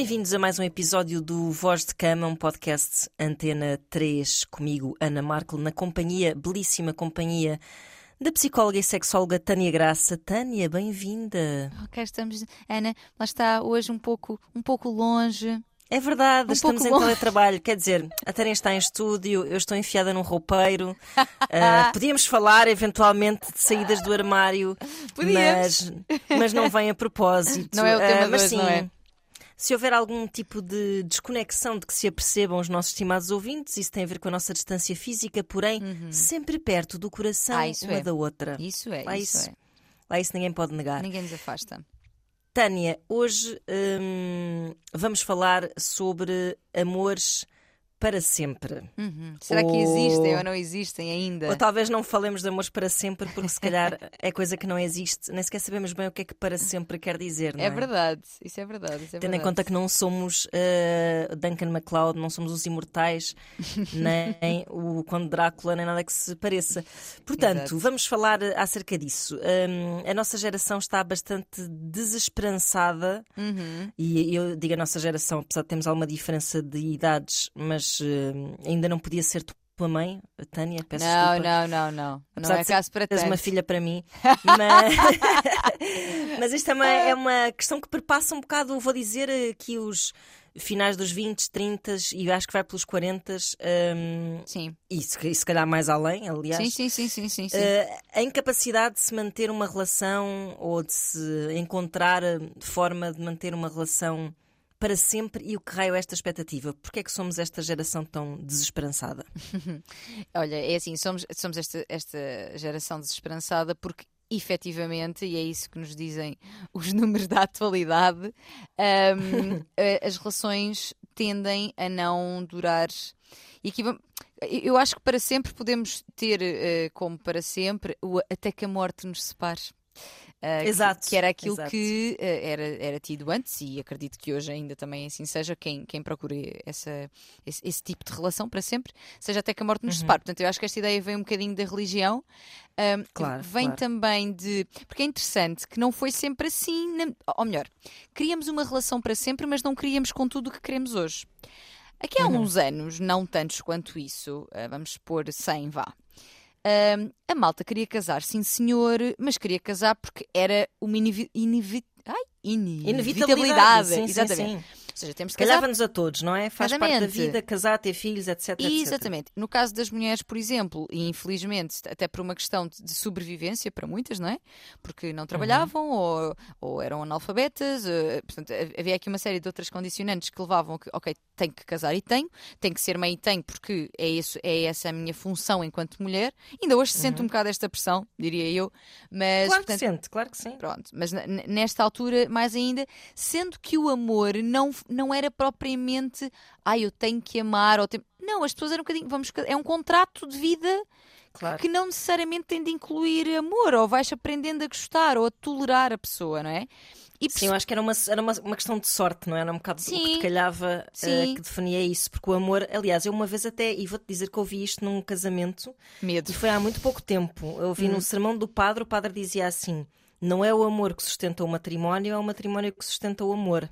Bem-vindos a mais um episódio do Voz de Cama, um podcast Antena 3, comigo, Ana Marco, na companhia, belíssima companhia da psicóloga e sexóloga Tânia Graça. Tânia, bem-vinda. Ok, estamos, Ana, lá está hoje um pouco, um pouco longe. É verdade, Um estamos em longe. teletrabalho. Quer dizer, a Tânia está em estúdio, eu estou enfiada num roupeiro. Ah, podíamos falar eventualmente de saídas do armário, Podíamos. mas, mas não vem a propósito. Não é o tema de mas hoje, sim, não é? Se houver algum tipo de desconexão de que se apercebam os nossos estimados ouvintes, isso tem a ver com a nossa distância física, porém, sempre perto do coração Ah, isso uma é. da outra. Isso é, Lá isso, isso, é. lá isso ninguém pode negar. Ninguém nos afasta. Tânia, hoje hum, vamos falar sobre amores para sempre. Uhum. Será que Ou- existem ou não existem ainda? Ou talvez não falemos de amores para sempre, porque se calhar é coisa que não existe. Nem sequer sabemos bem o que é que para sempre quer dizer, não é? É verdade, isso é verdade. Isso é Tendo em verdade. conta que não somos uh, Duncan MacLeod, não somos os imortais, nem o Conde Drácula, nem nada que se pareça. Portanto, Exato. vamos falar uh, acerca disso. Um, a nossa geração está bastante desesperançada, Uhum. e eu digo a nossa geração, apesar de termos alguma diferença de idades, mas uh, ainda não podia ser tua mãe, Tânia, peço Não, desculpa. não, não, não. Não Apesar é de ser- caso para Tens uma filha para mim, mas, mas isto é uma, é uma questão que perpassa um bocado, vou dizer, aqui os finais dos 20, 30 e acho que vai pelos 40 hum, Sim. e, se, se calhar mais além, aliás. sim, sim, sim, sim, sim, sim. eh, a incapacidade de se manter uma relação ou de se encontrar a forma de manter uma relação para sempre e o que raio é esta expectativa? Porquê é que somos esta geração tão desesperançada? Olha, é assim, somos, somos esta, esta geração desesperançada porque efetivamente, e é isso que nos dizem os números da atualidade, hum, eh, as relações tendem a não durar. E aqui vamos- eu acho que para sempre podemos ter eh, como para sempre o até que a morte nos separe. Que- Exato, Que, era aquilo exato. que eh, era, era tido antes, e acredito que hoje ainda também assim seja, quem, quem procure essa, esse, esse tipo de relação para sempre, seja até que a morte Uhum. nos separe. Portanto, eu acho que esta ideia vem um bocadinho da religião, ahm, Claro, vem claro. também de. Porque é interessante que não foi sempre assim, na- ou melhor, queríamos uma relação para sempre, mas não queríamos com tudo o que queremos hoje. Aqui há Uhum. uns anos, não tantos quanto isso, ah, vamos supor 100, vá. A malta queria casar, sim senhor, mas queria casar porque era uma inevi inevi ai, inevitabilidade. Sim, sim, Exatamente. sim. Ou seja, temos de casar Calhava-nos a todos, não é? Faz parte da Exatamente. vida, casar, ter filhos, etc, etc. Exatamente. No caso das mulheres, por exemplo, e infelizmente, até por uma questão de sobrevivência para muitas, não é? Porque não trabalhavam ou, ou eram analfabetas, eh, portanto, ha- havia aqui uma série de outras condicionantes que levavam que, ok, tenho que casar e tenho, tenho que ser mãe e tenho, porque é, isso, é essa a minha função enquanto mulher. Ainda hoje se sente um bocado esta pressão, diria eu, mas Claro que portanto, sente, claro que sim. Pronto, mas nesta altura, mais ainda, sendo que o amor não, não era propriamente ah, eu tenho que amar, ou tenho... não, as pessoas eram um bocadinho, vamos, é um contrato de vida Claro. que não necessariamente tem de incluir amor, ou vais aprendendo a gostar ou a tolerar a pessoa, não é? E Sim, eu acho que era uma, era uma, uma questão de sorte, não é? Era um bocado o que Sim. te calhava Sim. que definia isso, porque o amor, aliás, eu uma vez até, e vou-te dizer que ouvi isto num casamento, medo. e foi há muito pouco tempo. Eu ouvi Hum. no sermão do padre, o padre dizia assim: não é o amor que sustenta o matrimónio, é o matrimónio que sustenta o amor.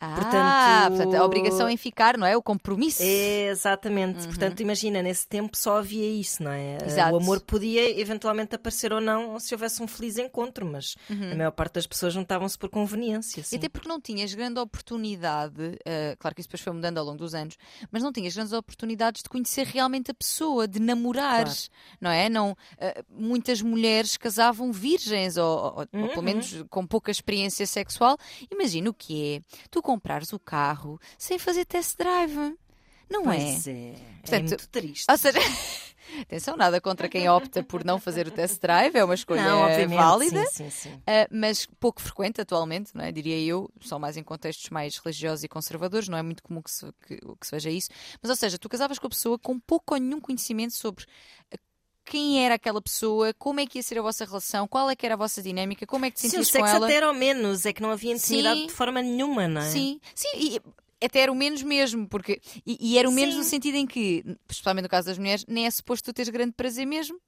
Ah, portanto- portanto, a obrigação em ficar, não é? O compromisso. É, exatamente. Portanto, imagina, nesse tempo só havia isso, não é? Uhum. Exato. O amor podia eventualmente aparecer ou não se houvesse um feliz encontro, mas a maior parte das pessoas juntavam-se por conveniência. Uhum. E até porque não tinhas grande oportunidade, eh, claro que isso depois foi mudando ao longo dos anos, mas não tinhas grandes oportunidades de conhecer realmente a pessoa, de namorar, não é? Não, eh, muitas mulheres casavam virgens ou, ou- ou Uhum. pelo menos com pouca experiência sexual. Imagina o que é tu comprares o carro sem fazer test drive. Não é? Pois é. Portanto, é muito triste. Ou seja, atenção, nada contra quem opta por não fazer o test drive, é uma escolha não, válida. Sim, sim, sim. Uh, mas pouco frequente atualmente, não é? diria eu, só mais em contextos mais religiosos e conservadores, não é muito comum que se, que, que se veja isso. Mas, ou seja, tu casavas com a pessoa com pouco ou nenhum conhecimento sobre quem era aquela pessoa, como é que ia ser a vossa relação, qual é que era a vossa dinâmica, como é que te Sim, o com sexo ela. até era ao menos, é que não havia intimidade Sim. de forma nenhuma, não é? Sim, sim, e até era o menos mesmo, porque. E, e era o menos Sim. no sentido em que, especialmente no caso das mulheres, nem é suposto tu teres grande prazer mesmo.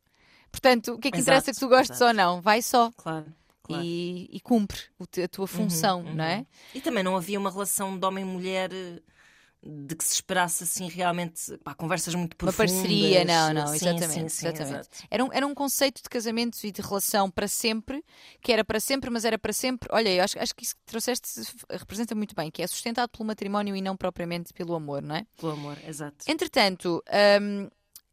Portanto, o que é que Exato, interessa que tu gostes exato. ou não? Vai só. Claro. claro. e, e cumpre a tua função, uhum, não é? E também não havia uma relação de homem-mulher eh, de que se esperasse assim realmente pá, conversas muito Uma profundas. parceria, não, não, Sim, exatamente. sim, sim, exatamente. Era, um, era um conceito de casamento e de relação para sempre, que era para sempre, mas era para sempre. Olha, eu acho, acho que isso que trouxeste representa muito bem, que é sustentado pelo matrimónio e não propriamente pelo amor, não é? Pelo amor, exato. Entretanto, hum,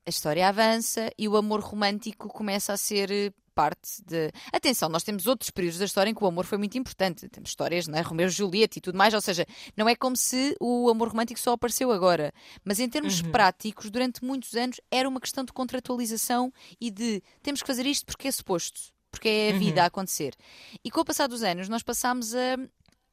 a história avança e o amor romântico começa a ser eh, parte de. Atenção, nós temos outros períodos da história em que o amor foi muito importante. Temos histórias, não é? Romeu e Julieta e tudo mais, ou seja, não é como se o amor romântico só apareceu agora. Mas em termos Uhum. práticos, durante muitos anos era uma questão de contratualização e de temos que fazer isto porque é suposto, porque é a Uhum. vida a acontecer. E com o passar dos anos, nós passámos a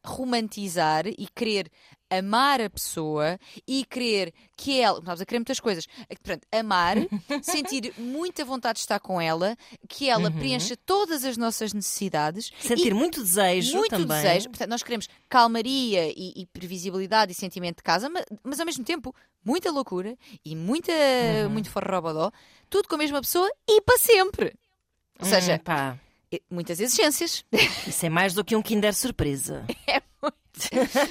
romantizar e querer amar a pessoa e querer que ela, estamos a querer muitas coisas, portanto, amar, sentir muita vontade de estar com ela, que ela Uhum. preencha todas as nossas necessidades Sentir muito desejo muito também. desejo. Portanto, nós queremos calmaria e, e previsibilidade e sentimento de casa, mas, mas ao mesmo tempo muita loucura e muita, Uhum. muito forrobodó, tudo com a mesma pessoa e para sempre. Ou Hum, seja, pá, muitas exigências. isso é mais do que um Kinder Surpresa.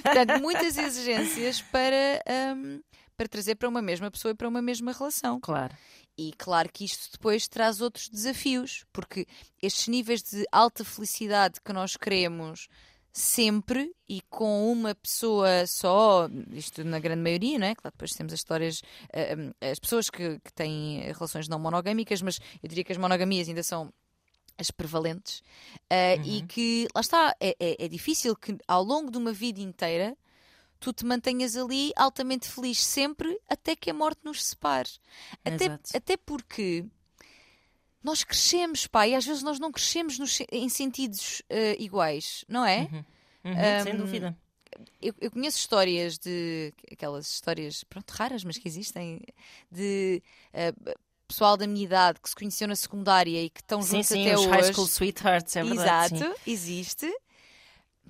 Portanto, muitas exigências para, hum, para trazer para uma mesma pessoa e para uma mesma relação. Claro. E claro que isto depois traz outros desafios, porque estes níveis de alta felicidade que nós queremos sempre e com uma pessoa só, isto na grande maioria, não é? Claro, depois temos as histórias, eh, hum, as pessoas que, que têm relações não monogâmicas, mas eu diria que as monogamias ainda são as prevalentes eh, e que, lá está, é, é- é difícil que ao longo de uma vida inteira tu te mantenhas ali altamente feliz sempre até que a morte nos separe. Até, até porque nós crescemos, pá, e às vezes nós não crescemos nos em sentidos eh, iguais, não é? Uhum, sem Hum, dúvida. Eu, eu conheço histórias de aquelas histórias, pronto, raras, mas que existem, de eh, pessoal da minha idade que se conheceu na secundária e que estão Sim, juntos sim, até os hoje. High School Sweethearts, é verdade. Exato, existe.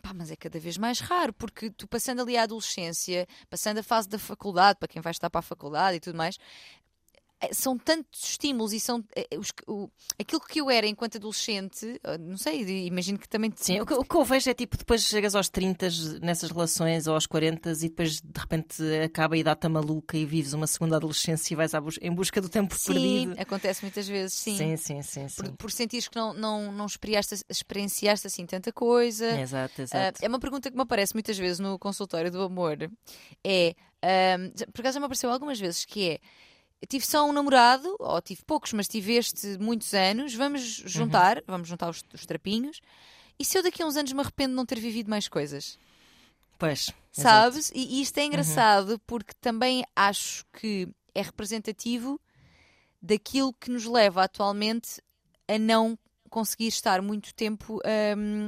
Pá, mas é cada vez mais raro, porque tu passando ali a adolescência, passando a fase da faculdade, para quem vai estar para a faculdade e tudo mais, são tantos estímulos e são eh, os que- o- aquilo que eu era enquanto adolescente, eh, não sei, imagino que também Sim, o que, o que eu vejo é tipo, depois chegas aos 30 nessas relações ou aos 40 e depois de repente acaba a idade maluca e vives uma segunda adolescência e vais bus- em busca do tempo Sim, perdido. acontece muitas vezes, sim. sim, sim, sim. sim. Por, por sentires que não, não, não experienciaste, assim tanta coisa. Exato, Ah, exato. é uma pergunta que me aparece muitas vezes no consultório do amor. É, ahm, por acaso já me apareceu algumas vezes, que é eu tive só um namorado, ou tive poucos, mas tive este muitos anos, vamos juntar, vamos juntar os, os trapinhos. E se eu daqui a uns anos me arrependo de não ter vivido mais coisas? Pois. Sabes? E, e isto é engraçado porque também acho que é representativo daquilo que nos leva atualmente a não conseguir estar muito tempo,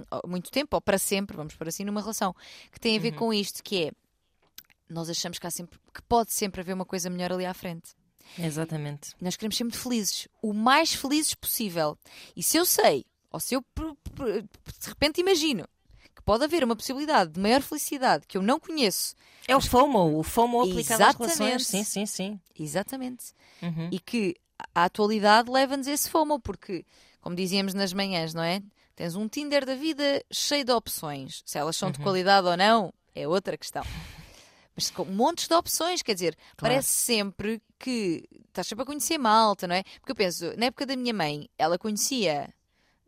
ou muito tempo, ou para sempre, vamos por assim, numa relação que tem a ver com isto, que é nós achamos que, há sempre, que pode sempre haver uma coisa melhor ali à frente. Exatamente. Nós queremos ser muito felizes, o mais felizes possível. E se eu sei, ou se eu de repente imagino que pode haver uma possibilidade de maior felicidade que eu não conheço, É o FOMO, o FOMO aplicado às relações. Sim, sim, sim. exatamente, Uhum. e que a atualidade leva-nos a esse FOMO, porque, como dizíamos nas manhãs, não é? Tens um Tinder da vida cheio de opções. Se elas são de Uhum. qualidade ou não, é outra questão. Mas com montes de opções, quer dizer, parece sempre que estás sempre a conhecer malta, não é? Porque eu penso, na época da minha mãe, ela conhecia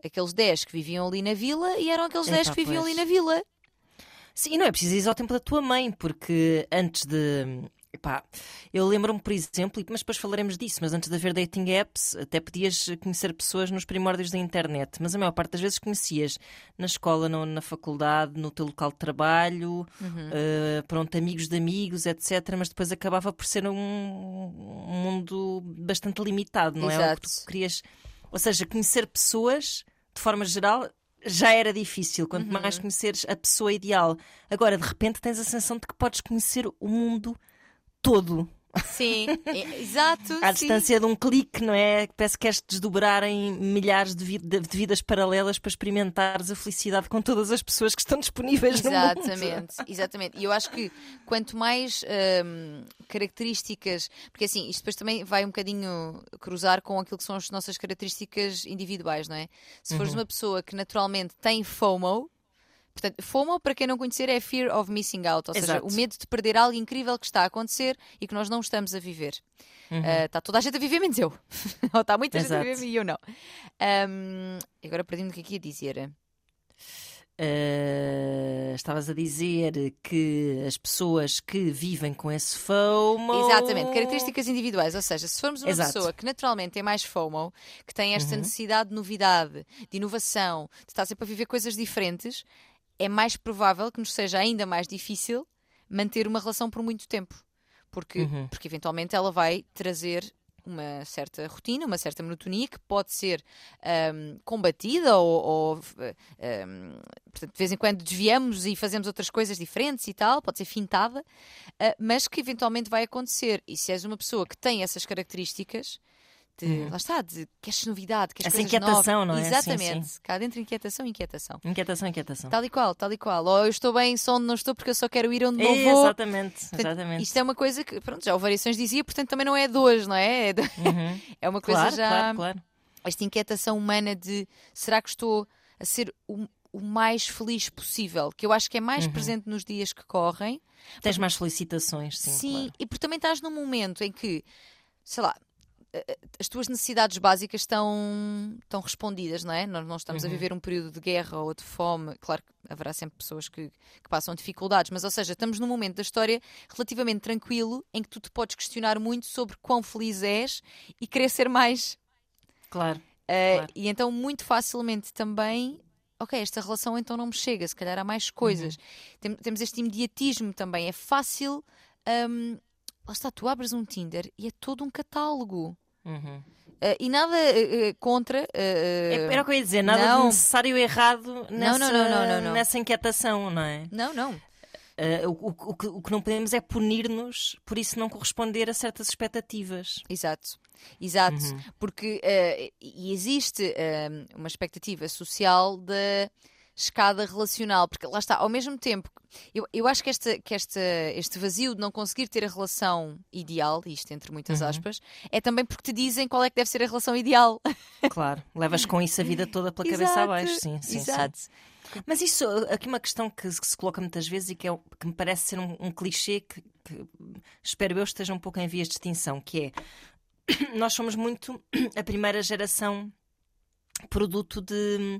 aqueles 10 que viviam ali na vila e eram aqueles Epá, 10 que viviam pois. ali na vila. Sim, e não é preciso ir ao tempo da tua mãe, porque antes de. Epá, eu lembro-me, por exemplo, mas depois falaremos disso, mas antes de haver dating apps, até podias conhecer pessoas nos primórdios da internet, mas a maior parte das vezes conhecias na escola, no- na faculdade, no teu local de trabalho, Uhum. eh, pronto, amigos de amigos, etc. Mas depois acabava por ser um, um mundo bastante limitado, não é? O que tu Exato. querias. Ou seja, conhecer pessoas, de forma geral, já era difícil, quanto Uhum. mais conheceres a pessoa ideal. Agora, de repente, tens a sensação de que podes conhecer o mundo todo. Sim, é, exato. À sim. distância de um clique, não é? Parece que queres desdobrar em milhares de, vi- de- vidas paralelas para experimentares a felicidade com todas as pessoas que estão disponíveis no mundo. Exatamente, exatamente. E eu acho que quanto mais hum, características, porque assim, isto depois também vai um bocadinho cruzar com aquilo que são as nossas características individuais, não é? Se fores uma pessoa que naturalmente tem FOMO, portanto, FOMO, para quem não conhecer, é Fear of Missing Out, ou seja, Exato. o medo de perder algo incrível que está a acontecer e que nós não estamos a viver. Ah, está toda a gente a viver, menos eu. ou está muita gente a Exato. viver e eu não. Hum, agora perdi-me o que é que ia dizer. Uh, estavas a dizer que as pessoas que vivem com esse FOMO. Exatamente, características individuais, ou seja, se formos uma Exato. pessoa que naturalmente tem mais FOMO, que tem esta necessidade de novidade, de inovação, de estar sempre a viver coisas diferentes, é mais provável que nos seja ainda mais difícil manter uma relação por muito tempo. Porque, porque eventualmente ela vai trazer uma certa rotina, uma certa monotonia que pode ser ahm, combatida ou, ou, ahm, portanto, de vez em quando desviamos e fazemos outras coisas diferentes e tal, pode ser fintada, ah, mas que eventualmente vai acontecer. E se és uma pessoa que tem essas características, de, lá está, de queres novidade, queres Essa inquietação, novas. não é? Sim, Exatamente. sim. Cá dentro inquietação, inquietação. Inquietação, inquietação. Tal e qual, tal e qual. Ou eu estou bem só onde não estou porque eu só quero ir onde não vou. Exatamente, Portanto, exatamente. Isto é uma coisa que, pronto, já o Variações dizia, portanto também não é de hoje, não é? É, de- Uhum. é uma coisa Claro, já. claro, claro. Esta inquietação humana de será que estou a ser o, o mais feliz possível? Que eu acho que é Uhum. mais presente nos dias que correm. Tens mais felicitações, sim. Sim, claro. e porque também estás num momento em que, sei lá, eh, eh, as tuas necessidades básicas estão, estão respondidas, não é? Nós não estamos Uhum. a viver um período de guerra ou de fome. Claro que haverá sempre pessoas que, que passam dificuldades, mas, ou seja, estamos num momento da história relativamente tranquilo em que tu te podes questionar muito sobre quão feliz és e querer ser mais. Claro. Eh, Claro. E então, muito facilmente também. Ok, esta relação então não me chega, se calhar há mais coisas. Tem- temos este imediatismo também. É fácil. hum, lá está, tu abres um Tinder e é todo um catálogo. Uhum. Eh, e nada eh, contra. É- Era o que eu ia dizer, nada não. de necessário errado nessa, não, não, não, não, não. nessa inquietação, não é? Não, não. Uh, o, o- o que, o que não podemos é punir-nos por isso não corresponder a certas expectativas. Exato, exato. Uhum. Porque e existe eh, uma expectativa social da escada relacional, porque lá está, ao mesmo tempo, eu, eu acho que, esta, que esta, este vazio de não conseguir ter a relação ideal, isto entre muitas Uhum. aspas, é também porque te dizem qual é que deve ser a relação ideal. Claro, levas com isso a vida toda pela cabeça Exato, abaixo, sim, sim, sim. Exato. Mas isso, aqui uma questão que, se- coloca muitas vezes e que, é, que me parece ser um, um clichê que, que espero eu esteja um pouco em vias de extinção, que é nós somos muito a primeira geração produto de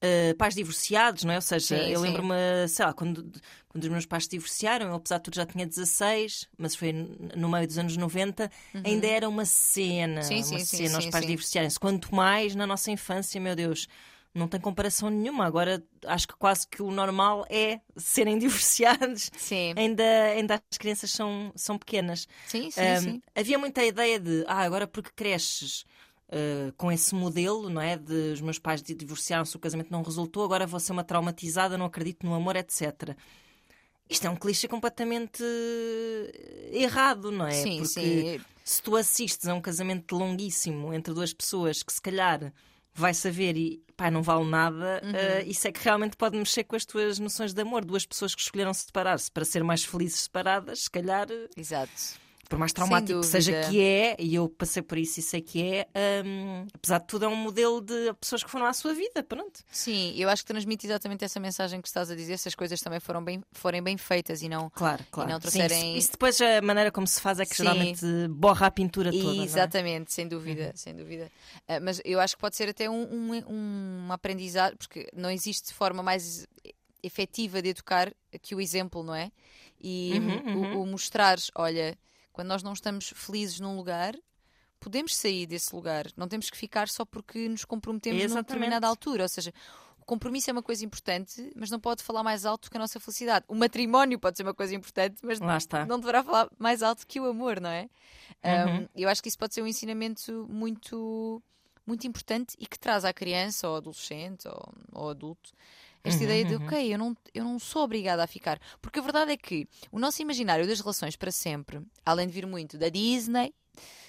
eh, pais divorciados, não é? Ou seja, Sim, eu lembro-me, sei lá, quando, quando os meus pais se divorciaram, eu apesar de tudo já tinha 16, mas foi no meio dos anos 90, ainda era uma cena, Uhum. Sim, uma sim, sim, cena, pais divorciarem-se. Quanto mais na nossa infância, meu Deus, não tem comparação nenhuma. Agora acho que quase que o normal é serem divorciados. Sim, Ainda, ainda as crianças são, são pequenas. sim, sim. Um, sim. Havia muita ideia de, ah, agora porque cresces uh, com esse modelo, não é? De os meus pais di- divorciaram-se, o casamento não resultou, agora vou ser uma traumatizada, não acredito no amor, etc. Isto é um clichê completamente eh, errado, não é? sim, porque sim. se tu assistes a um casamento longuíssimo entre duas pessoas que se calhar vai saber e pá, não vale nada, Uhum. eh, isso é que realmente pode mexer com as tuas noções de amor. Duas pessoas que escolheram separar-se para ser mais felizes separadas, se calhar, eh, Exato. Por mais traumático que seja que é, e eu passei por isso e sei que é, hum, apesar de tudo, é um modelo de pessoas que foram à sua vida, pronto. Sim, eu acho que transmite exatamente essa mensagem que estás a dizer, se as coisas também foram bem, forem bem feitas e não. Claro, claro. não Sim, trouxerem- isso, isso depois a maneira como se faz é que Sim. geralmente borra a pintura toda. não é? Exatamente, sem dúvida, sem dúvida. Ah, mas eu acho que pode ser até um, um, um aprendizado, porque não existe forma mais efetiva de educar que o exemplo, não é? E Uhum, o- O, mostrares, olha, quando nós não estamos felizes num lugar, podemos sair desse lugar. Não temos que ficar só porque nos comprometemos numa Exatamente. determinada altura. Ou seja, o compromisso é uma coisa importante, mas não pode falar mais alto que a nossa felicidade. O matrimónio pode ser uma coisa importante, mas não deverá falar mais alto que o amor, não é? Uhum. Um, eu acho que isso pode ser um ensinamento muito, muito importante e que traz à criança ou adolescente ou, ou adulto esta Uhum, ideia de, uhum. ok, eu não, eu não sou obrigada a ficar. Porque a verdade é que o nosso imaginário das relações para sempre, além de vir muito da Disney,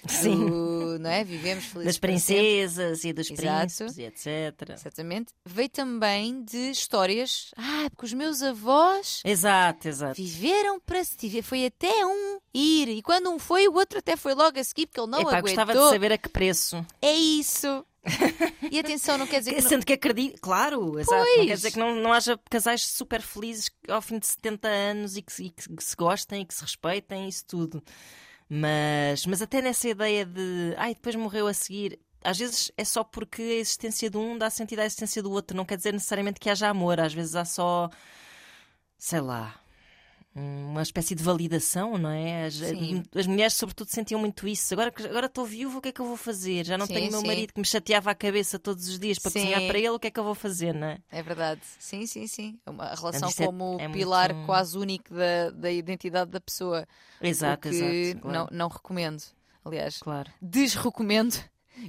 Sim. do, não é? Vivemos felizes Das princesas e dos Exato. príncipes e etc. Exatamente. Veio também de histórias. Ah, porque os meus avós Exato, exato. viveram para se tiver. Foi até um ir. E quando um foi, o outro até foi logo a seguir, porque ele não Epá, aguentou. gostava de saber a que preço. É isso. E atenção, não quer dizer que. não- Sendo que acredito, claro, exato. Não quer dizer que não, não haja casais super felizes ao fim de 70 anos e que, se- e que se gostem e que se respeitem, isso tudo. Mas, mas até nessa ideia de ai, depois morreu a seguir. Às vezes é só porque a existência de um dá sentido à existência do outro. Não quer dizer necessariamente que haja amor. Às vezes há só, sei lá, uma espécie de validação, não é? As, as mulheres, sobretudo, sentiam muito isso. Agora agora estou viúva, o que é que eu vou fazer? Já não Sim, tenho o meu sim. marido que me chateava a cabeça todos os dias para Sim. cozinhar para ele, o que é que eu vou fazer, não é? É verdade. Sim, sim, sim. Uma- A relação é- como é pilar muito- quase único da, da identidade da pessoa. Exato, exato. Claro. não, não recomendo. Aliás, claro. desrecomendo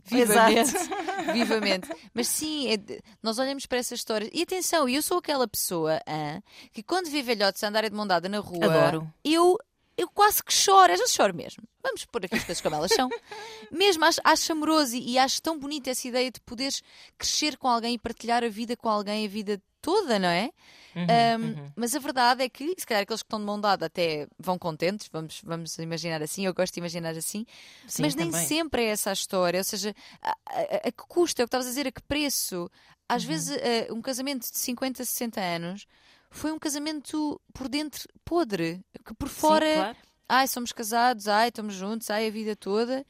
vivamente. vivamente. Mas sim, é de- nós olhamos para essas histórias. E atenção, eu sou aquela pessoa hã, que quando vê velhotes a andarem de mão dada na rua, Adoro. eu. Eu quase que choro, às vezes choro mesmo. Vamos pôr aqui as coisas como elas são. Mesmo acho, acho amoroso e, e acho tão bonita essa ideia de poderes crescer com alguém e partilhar a vida com alguém a vida toda, não é? Uhum, Um, uhum. Mas a verdade é que, se calhar, aqueles que estão de mão dada até vão contentes, vamos, vamos imaginar assim, eu gosto de imaginar assim, Sim, mas nem também. sempre é essa a história. Ou seja, a, a- a que custo, é o que estavas a dizer, a que preço? Às Uhum. vezes, eh, um casamento de 50, 60 anos foi um casamento por dentro podre, que por fora, Sim, claro. ai, somos casados, ai, estamos juntos, ai, a vida toda.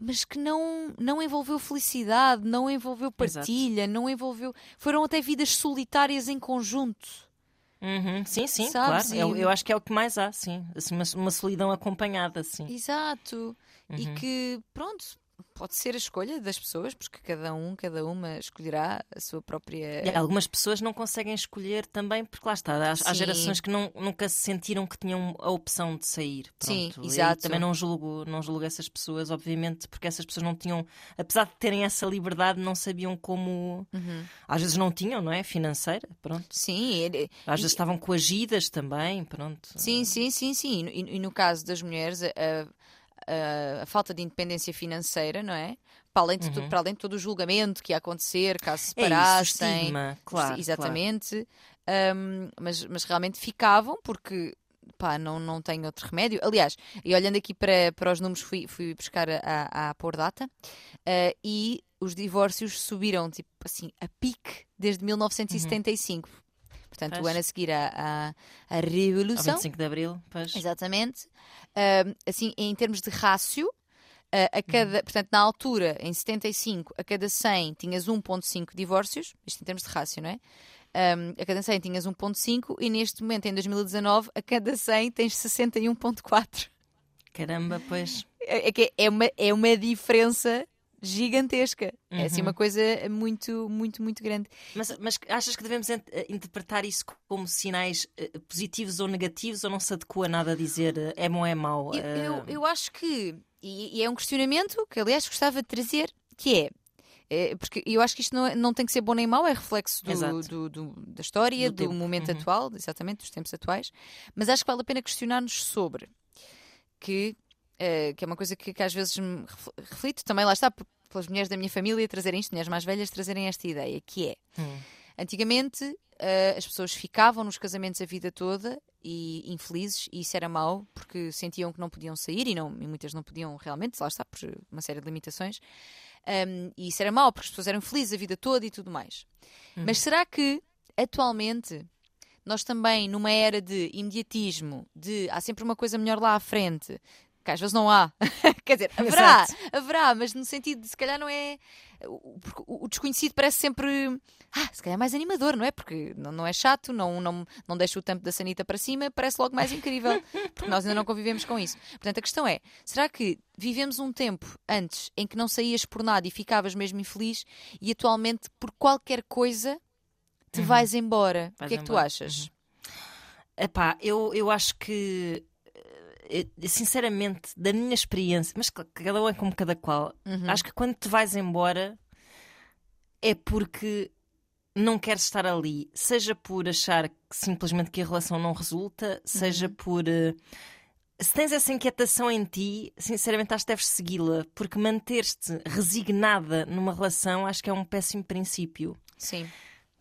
Mas que não, não envolveu felicidade, não envolveu Exato. partilha, não envolveu. Foram até vidas solitárias em conjunto. Uhum, Sim, sim, Sabes? claro. Eu, E- eu acho que é o que mais há, sim. Assim, uma, uma solidão acompanhada, sim. Exato. E Uhum. que, pronto, pode ser a escolha das pessoas, porque cada um, cada uma escolherá a sua própria. E algumas pessoas não conseguem escolher também, porque lá está, há, há Sim. gerações que não, nunca se sentiram que tinham a opção de sair. Sim, Pronto. E exato. também não julgo, não julgo essas pessoas, obviamente, porque essas pessoas não tinham, apesar de terem essa liberdade, não sabiam como. Uhum. Às vezes não tinham, não é? Financeira, pronto. Sim, é- Às E- vezes estavam coagidas também, pronto. sim, sim, sim, sim. E, no- e no caso das mulheres, a, a- a falta de independência financeira, não é? Para além, de tu- Uhum. para além de todo o julgamento que ia acontecer, caso se É isso, separassem. estigma, claro. Exatamente. Um, mas, mas realmente ficavam porque pá, não, não tem outro remédio. Aliás, e olhando aqui para, para os números, fui, fui buscar a, a, pôr data eh, e os divórcios subiram tipo assim a pique desde 1975. Portanto, o Pois. ano a seguir à, à, à Ao Revolução. 25 de Abril, pois. Exatamente. Um, assim, em termos de rácio, uh, a cada, portanto, na altura, em 75, a cada 100 tinhas 1.5 divórcios, isto em termos de rácio, não é? Um, a cada 100 tinhas 1.5 e neste momento, em 2019, a cada 100 tens 61.4. Caramba, pois. É, é que é uma, é uma diferença gigantesca. É assim Uhum. uma coisa muito, muito, muito grande. Mas, mas achas que devemos eh, interpretar isso como sinais eh, positivos ou negativos ou não se adequa nada a dizer eh, é bom ou é mau? Eu, eu, eu acho que, e, e é um questionamento que aliás gostava de trazer, que é, é, porque eu acho que isto não, é- não tem que ser bom nem mau, é reflexo do, do- do- da história, Do do, momento Uhum. atual, exatamente, dos tempos atuais, mas acho que vale a pena questionar-nos sobre que, eh, que é uma coisa que, que às vezes me refl- reflito, também lá está, pelas mulheres da minha família trazerem isto, mulheres mais velhas trazerem esta ideia, que é hum, Antigamente eh, as pessoas ficavam nos casamentos a vida toda e infelizes, e isso era mau porque sentiam que não podiam sair e, não, e muitas não podiam realmente, lá está, por uma série de limitações. Um, e isso era mau porque as pessoas eram felizes a vida toda e tudo mais. Uhum. Mas será que atualmente nós também, numa era de imediatismo, de há sempre uma coisa melhor lá à frente, que às vezes não há, quer dizer, haverá, Exato. haverá, mas no sentido de se calhar não é. o- porque O desconhecido parece sempre. Ah, se calhar é mais animador, não é? Porque não, não é chato, não, não, não deixa o tampo da sanita para cima, parece logo mais incrível. Porque nós ainda não convivemos com isso. Portanto, a questão é: será que vivemos um tempo antes em que não saías por nada e ficavas mesmo infeliz e atualmente por qualquer coisa te Uhum. vais embora? o que é que tu achas? Epá, eu, eu acho que, sinceramente, da minha experiência, mas cada um é como cada qual, Uhum. acho que quando te vais embora é porque não queres estar ali, seja por achar que simplesmente que a relação não resulta, seja Uhum. por. eh, se tens essa inquietação em ti, sinceramente acho que deves segui-la, porque manter-te resignada numa relação acho que é um péssimo princípio. Sim.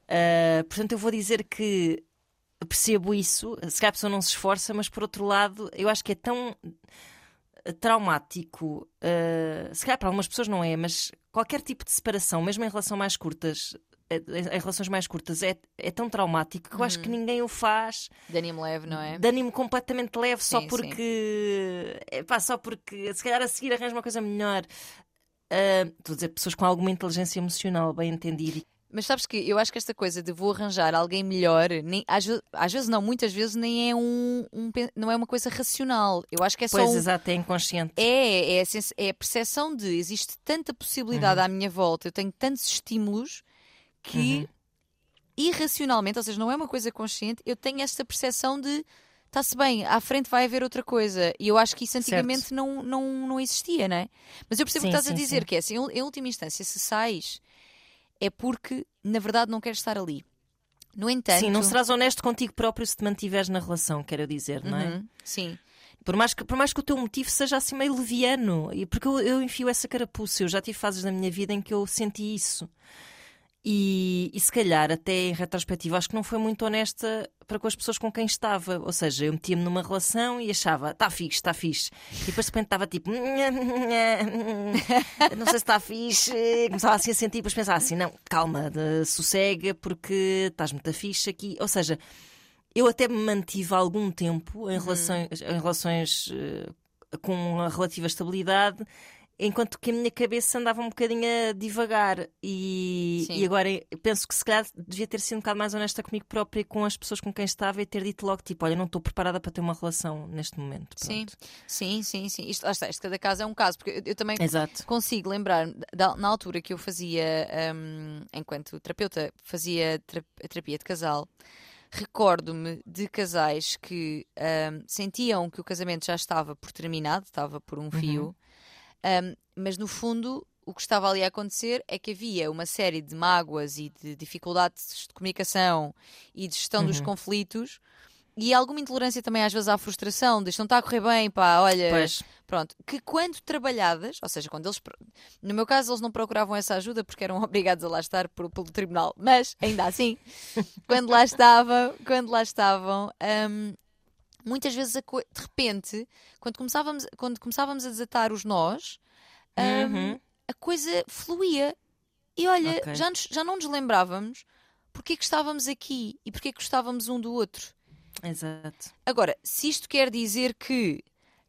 Uh, portanto, eu vou dizer que percebo isso. Se calhar a pessoa não se esforça, mas por outro lado, eu acho que é tão traumático. uh, se calhar para algumas pessoas não é, mas qualquer tipo de separação, mesmo em relação mais curtas. eh, Em relações mais curtas é, é tão traumático que eu acho que ninguém o faz De ânimo leve, não é? de ânimo completamente leve só Sim, porque epá, só porque se calhar a seguir arranja uma coisa melhor. Uh, Estou a dizer pessoas com alguma inteligência emocional, bem entendido. Mas sabes que eu acho que esta coisa de vou arranjar alguém melhor, nem, às, às vezes não, muitas vezes nem é um, um não é uma coisa racional. Eu acho que é só Pois, um, exato, é inconsciente. é, é, a é a percepção de existe tanta possibilidade à minha volta, eu tenho tantos estímulos que irracionalmente, ou seja, não é uma coisa consciente, eu tenho esta percepção de está-se bem, à frente vai haver outra coisa. E eu acho que isso antigamente não, não, não existia, não é? Mas eu percebo o Sim, que estás a sim, dizer, sim. que é assim, em última instância, se sais, é porque na verdade não queres estar ali. No entanto. Sim, não serás honesto contigo próprio se te mantiveres na relação, quero dizer, não é? Uhum, sim. Por mais, que, por mais que o teu motivo seja assim meio leviano, e porque eu, eu enfio essa carapuça, eu já tive fases na minha vida em que eu senti isso. E, e se calhar, até em retrospectiva, acho que não foi muito honesta para com as pessoas com quem estava. Ou seja, eu metia-me numa relação e achava, está fixe, está fixe. E depois de repente estava tipo, não sei se está fixe. Começava assim a sentir, depois pensava assim, não, calma, de- sossega, porque estás muito fixe aqui. Ou seja, eu até me mantive algum tempo em relações, em relações eh, com a relativa estabilidade, enquanto que a minha cabeça andava um bocadinho a divagar. E, Sim. e agora penso que se calhar devia ter sido um bocado mais honesta comigo própria e com as pessoas com quem estava e ter dito logo: tipo, olha, não estou preparada para ter uma relação neste momento. Sim, Pronto. sim, sim, sim. Isto, lá está, isto cada caso é um caso, porque eu, eu também Exato. consigo lembrar da- na altura que eu fazia, hum, enquanto terapeuta, fazia tera- terapia de casal. Recordo-me de casais que hum, sentiam que o casamento já estava por terminado, estava por um fio, hum, mas no fundo o que estava ali a acontecer é que havia uma série de mágoas e de dificuldades de comunicação e de gestão dos conflitos e alguma intolerância também às vezes à frustração, de isto não está a correr bem, pá, olha. Pois, Pronto, que quando trabalhadas, ou seja, quando eles. No meu caso, eles não procuravam essa ajuda porque eram obrigados a lá estar por- pelo tribunal, mas ainda assim, quando lá estavam, quando lá estavam. hum, Muitas vezes, de repente, quando começávamos, quando começávamos a desatar os nós, hum, Uhum. a coisa fluía. E olha, Ok. já, nos- já não nos lembrávamos porque é que estávamos aqui e porque é que gostávamos um do outro. exato. Agora, se isto quer dizer que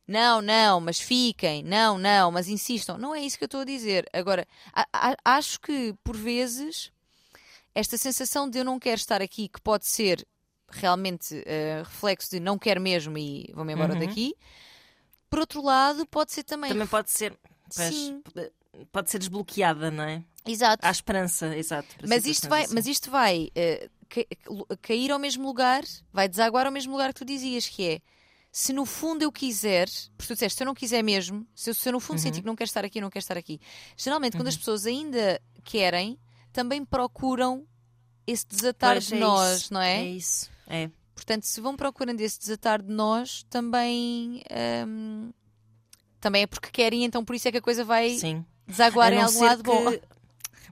não, não, mas fiquem, não, não, mas insistam, não é isso que eu estou a dizer. Agora, a- a- acho que por vezes esta sensação de eu não quero estar aqui, que pode ser realmente eh, reflexo de não quero mesmo e vou-me embora Uhum. daqui, por outro lado, pode ser também. Também pode ser. Sim. Pode ser desbloqueada, não é? Exato. Há esperança, exato. Mas isto vai, situações mas assim. isto vai ca- cair ao mesmo lugar, vai desaguar ao mesmo lugar que tu dizias, que é se no fundo eu quiser, porque tu disseste, se eu não quiser mesmo, se eu, se eu no fundo Uhum. sentir que não quero estar aqui, não quero estar aqui. Geralmente, quando as pessoas ainda querem, também procuram esse desatar Pois, de é nós, isso, não é? É isso. É. Portanto, se vão procurando esse desatar de nós, também. hum, também é porque querem, então por isso é que a coisa vai Sim. desaguar em algum lado bom. que-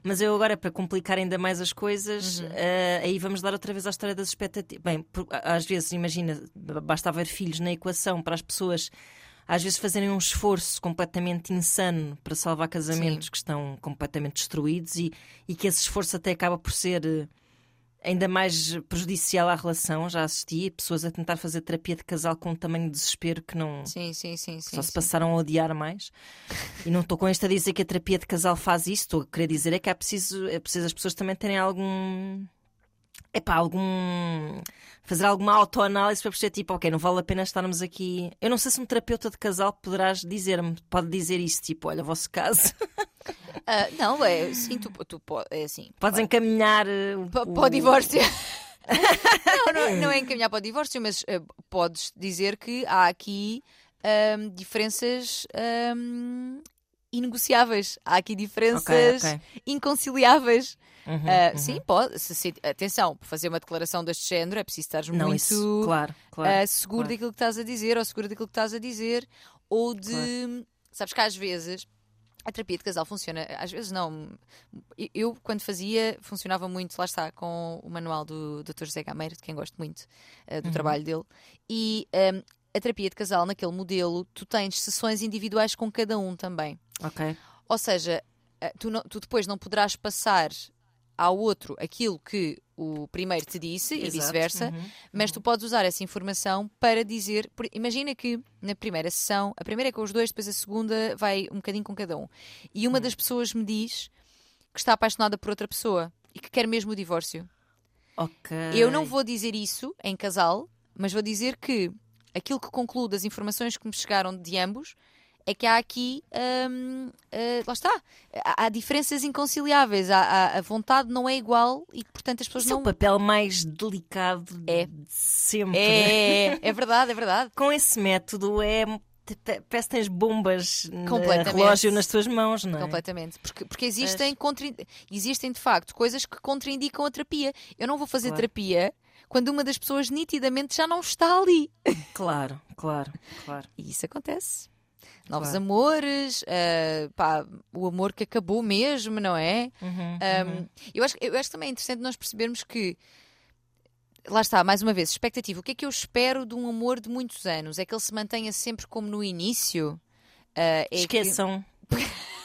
Mas eu agora, para complicar ainda mais as coisas, Uhum. eh, aí vamos dar outra vez à história das expectativas. Bem, por- às vezes, imagina, basta haver filhos na equação para as pessoas às vezes fazerem um esforço completamente insano para salvar casamentos Sim. que estão completamente destruídos e, e que esse esforço até acaba por ser eh, ainda mais prejudicial à relação. Já assisti pessoas a tentar fazer terapia de casal com um tamanho de desespero que não, Sim, sim, sim. sim só se passaram a odiar mais. E não estou com isto a dizer que a terapia de casal faz isso, estou a querer dizer é que é preciso, é preciso as pessoas também terem algum. Epá, algum. Fazer alguma autoanálise para perceber, tipo, ok, não vale a pena estarmos aqui. Eu não sei se um terapeuta de casal poderás dizer-me, pode dizer isso, tipo, olha, vosso caso. Ah, não, é sim, tu, tu é assim. Podes encaminhar. eh, o- Pa- o- Para o divórcio. não, não, não é encaminhar para o divórcio, mas eh, podes dizer que há aqui ahm, diferenças inegociáveis. Há aqui diferenças Ok, ok. inconciliáveis. Uhum, Ah, uhum. Sim, pode. Se, se- atenção, para fazer uma declaração deste género é preciso estar muito isso, claro, claro. ah, seguro claro. daquilo que estás a dizer ou seguro daquilo que estás a dizer ou de. Sabes que às vezes. A terapia de casal funciona, às vezes não. Eu- quando fazia, funcionava muito, lá está, com o manual do Dr. José Gameiro, de quem gosto muito ah, do Uhum. trabalho dele. E ahm, a terapia de casal, naquele modelo, tu tens sessões individuais com cada um também. Ok. Ou seja, eh, tu, não- tu depois não poderás passar ao outro aquilo que o primeiro te disse e Exato, vice-versa, uhum, mas tu podes usar essa informação para dizer. Imagina que na primeira sessão, a primeira é com os dois, depois a segunda vai um bocadinho com cada um. E Hum. uma das pessoas me diz que está apaixonada por outra pessoa e que quer mesmo o divórcio. Ok. Eu não vou dizer isso em casal, mas vou dizer que aquilo que concluo das informações que me chegaram de ambos é que há aqui, hum, eh, lá está, há, há diferenças inconciliáveis, há, a vontade não é igual e, portanto, as pessoas Isso é não. o papel mais delicado É. de sempre. É, é verdade, é verdade. Com esse método é. Parece que tens bombas de relógio nas tuas mãos, não é? Completamente. Porque, porque existem, contra, existem, de facto, coisas que contraindicam a terapia. Eu não vou fazer Claro. terapia quando uma das pessoas nitidamente já não está ali. Claro, claro, claro. E isso acontece. Novos Claro. amores, ah, pá, o amor que acabou mesmo, não é? Uhum, Um, uhum. eu, acho, eu acho também interessante nós percebermos que. Lá está, mais uma vez, expectativa. O que é que eu espero de um amor de muitos anos? É que ele se mantenha sempre como no início? Ah, é que- Esqueçam.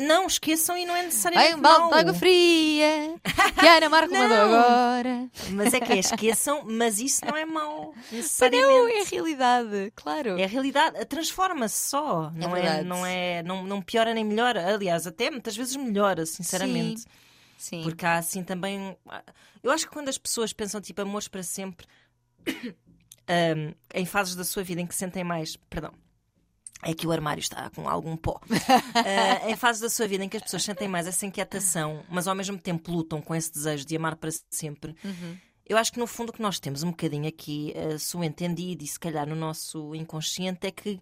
Não, esqueçam e não é Vai necessariamente um balde de água fria que a Ana Marco mandou Não. agora. Mas é que é, esqueçam, mas isso não é mau. Não, Necessariamente. é a realidade, claro. É a realidade, transforma-se só, não é, não é, não, não piora nem melhora. Aliás, até muitas vezes melhora, sinceramente. Sim. Porque há assim também. Eu acho que quando as pessoas pensam tipo amores para sempre, hum, em fases da sua vida em que sentem mais. Perdão. É que o armário está com algum pó. Ah, em fases da sua vida em que as pessoas sentem mais essa inquietação, mas ao mesmo tempo lutam com esse desejo de amar para sempre. Uhum. Eu acho que no fundo o que nós temos um bocadinho aqui, uh, subentendido e se calhar no nosso inconsciente, é que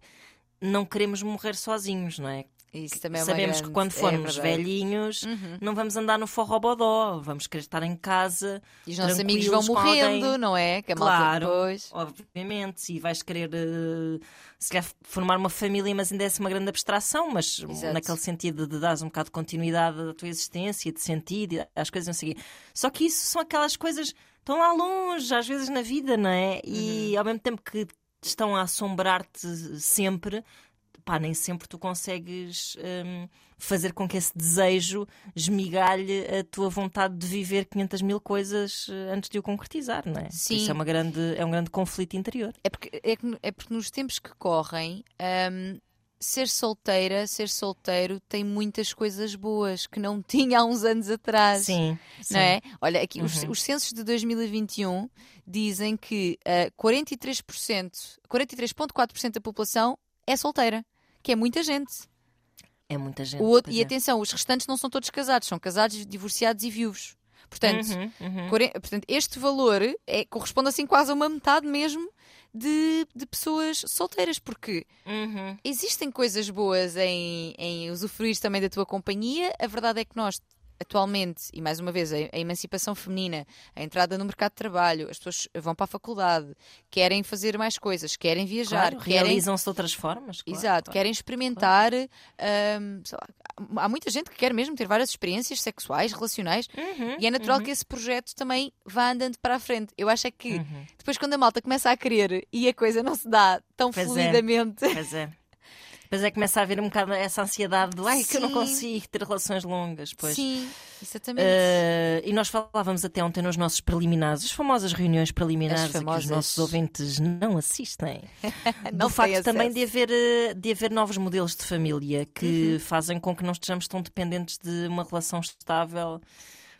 não queremos morrer sozinhos, não é? Isso também é Sabemos grande- que quando é formos verdade. velhinhos Uhum. não vamos andar no forrobodó, vamos querer estar em casa, E os nossos amigos vão morrendo, alguém. não é? Que Claro. depois. obviamente, e vais querer eh, se calhar formar uma família, mas ainda é uma grande abstração, mas Exato. naquele sentido de dar um bocado de continuidade à tua existência, de sentido, às coisas não quê. Só que isso são aquelas coisas que estão lá longe, às vezes na vida, não é? E Uhum. ao mesmo tempo que estão a assombrar-te sempre, pá, nem sempre tu consegues hum, fazer com que esse desejo esmigalhe a tua vontade de viver 500 mil coisas eh, antes de o concretizar, não é? Sim. Isso é, uma grande, é um grande conflito interior. É porque, é, é porque nos tempos que correm, hum, ser solteira, ser solteiro tem muitas coisas boas que não tinha há uns anos atrás. Sim, Não é? Olha, aqui os, Uhum. os censos de 2021 dizem que ah, 43%, 43,4% da população é solteira, que é muita gente. É muita gente. Outro- e atenção, os restantes não são todos casados, são casados, divorciados e viúvos. Portanto, Uhum, uhum. Quaren- Portanto, este valor é, corresponde assim quase a uma metade mesmo de, de pessoas solteiras, porque Uhum. existem coisas boas em, em usufruir também da tua companhia. A verdade é que nós, atualmente, e mais uma vez, a, a emancipação feminina, a entrada no mercado de trabalho, as pessoas vão para a faculdade, querem fazer mais coisas, querem viajar, Claro, querem. realizam-se de outras formas. claro, Exato, claro. querem experimentar. hum, lá, há muita gente que quer mesmo ter várias experiências sexuais, relacionais, Uhum, e é natural uhum, que esse projeto também vá andando para a frente. Eu acho é que uhum. depois, quando a malta começa a querer e a coisa não se dá tão Pois é. fluidamente. Pois é. Depois é que começa a haver um bocado essa ansiedade do ai que eu não Sim. consigo ter relações longas. Pois. Sim, exatamente. Eh, e nós falávamos até ontem nos nossos preliminares, as famosas reuniões preliminares As a que famosas. os nossos ouvintes não assistem. não do facto também de haver, eh, de haver novos modelos de família Uhum. que fazem com que não estejamos tão dependentes de uma relação estável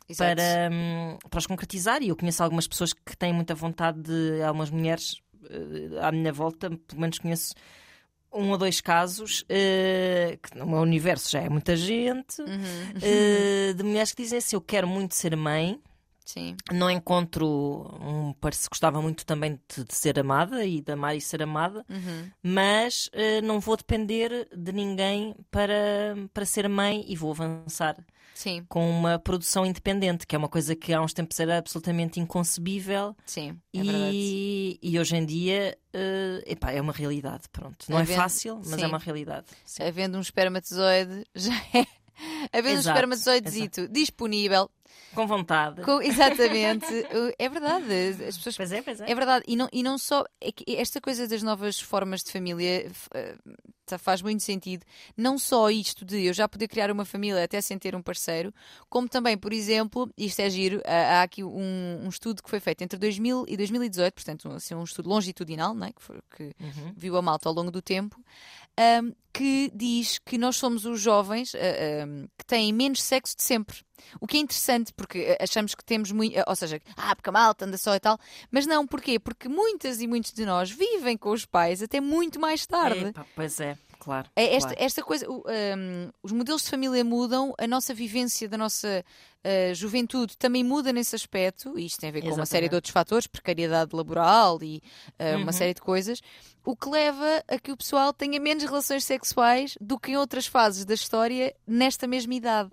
Exato. para, hum, para os concretizar. E eu conheço algumas pessoas que têm muita vontade de. Algumas mulheres eh, à minha volta, pelo menos conheço um ou dois casos, eh, que no meu universo já é muita gente, Uhum. eh, de mulheres que dizem assim: Eu quero muito ser mãe. Sim. Não encontro um parceiro. Gostava muito também de, de, ser amada e de amar e ser amada, uhum. mas uh, não vou depender de ninguém para, para ser mãe e vou avançar. Sim. Com uma produção independente, que é uma coisa que há uns tempos era absolutamente inconcebível. Sim, é e, e hoje em dia uh, epá, é uma realidade. Pronto. Não Havendo, é fácil, mas é sim. é uma realidade. Sim. Havendo um espermatozoide, já é. Havendo exato, um espermatozoidezito disponível, com vontade. Com, exatamente. é verdade. As pessoas, pois é, pois é. É verdade. E não, e não só. É esta coisa das novas formas de família uh, faz muito sentido. Não só isto de eu já poder criar uma família até sem ter um parceiro, como também, por exemplo, isto é giro, há aqui um, um estudo que foi feito entre 2000 e 2018, portanto, assim, um estudo longitudinal, né, que, foi, que uhum. viu a malta ao longo do tempo. Um, que diz que nós somos os jovens uh, um, que têm menos sexo de sempre. O que é interessante, porque achamos que temos muito. Ou seja, ah, porque a malta anda só e tal. Mas não, porquê? Porque muitas e muitos de nós vivem com os pais até muito mais tarde. Epa, pois é. Claro, é esta, claro. esta coisa, um, os modelos de família mudam, a nossa vivência da nossa uh, juventude também muda nesse aspecto, e isto tem a ver com Exatamente. uma série de outros fatores, precariedade laboral e uh, uhum. uma série de coisas, o que leva a que o pessoal tenha menos relações sexuais do que em outras fases da história nesta mesma idade.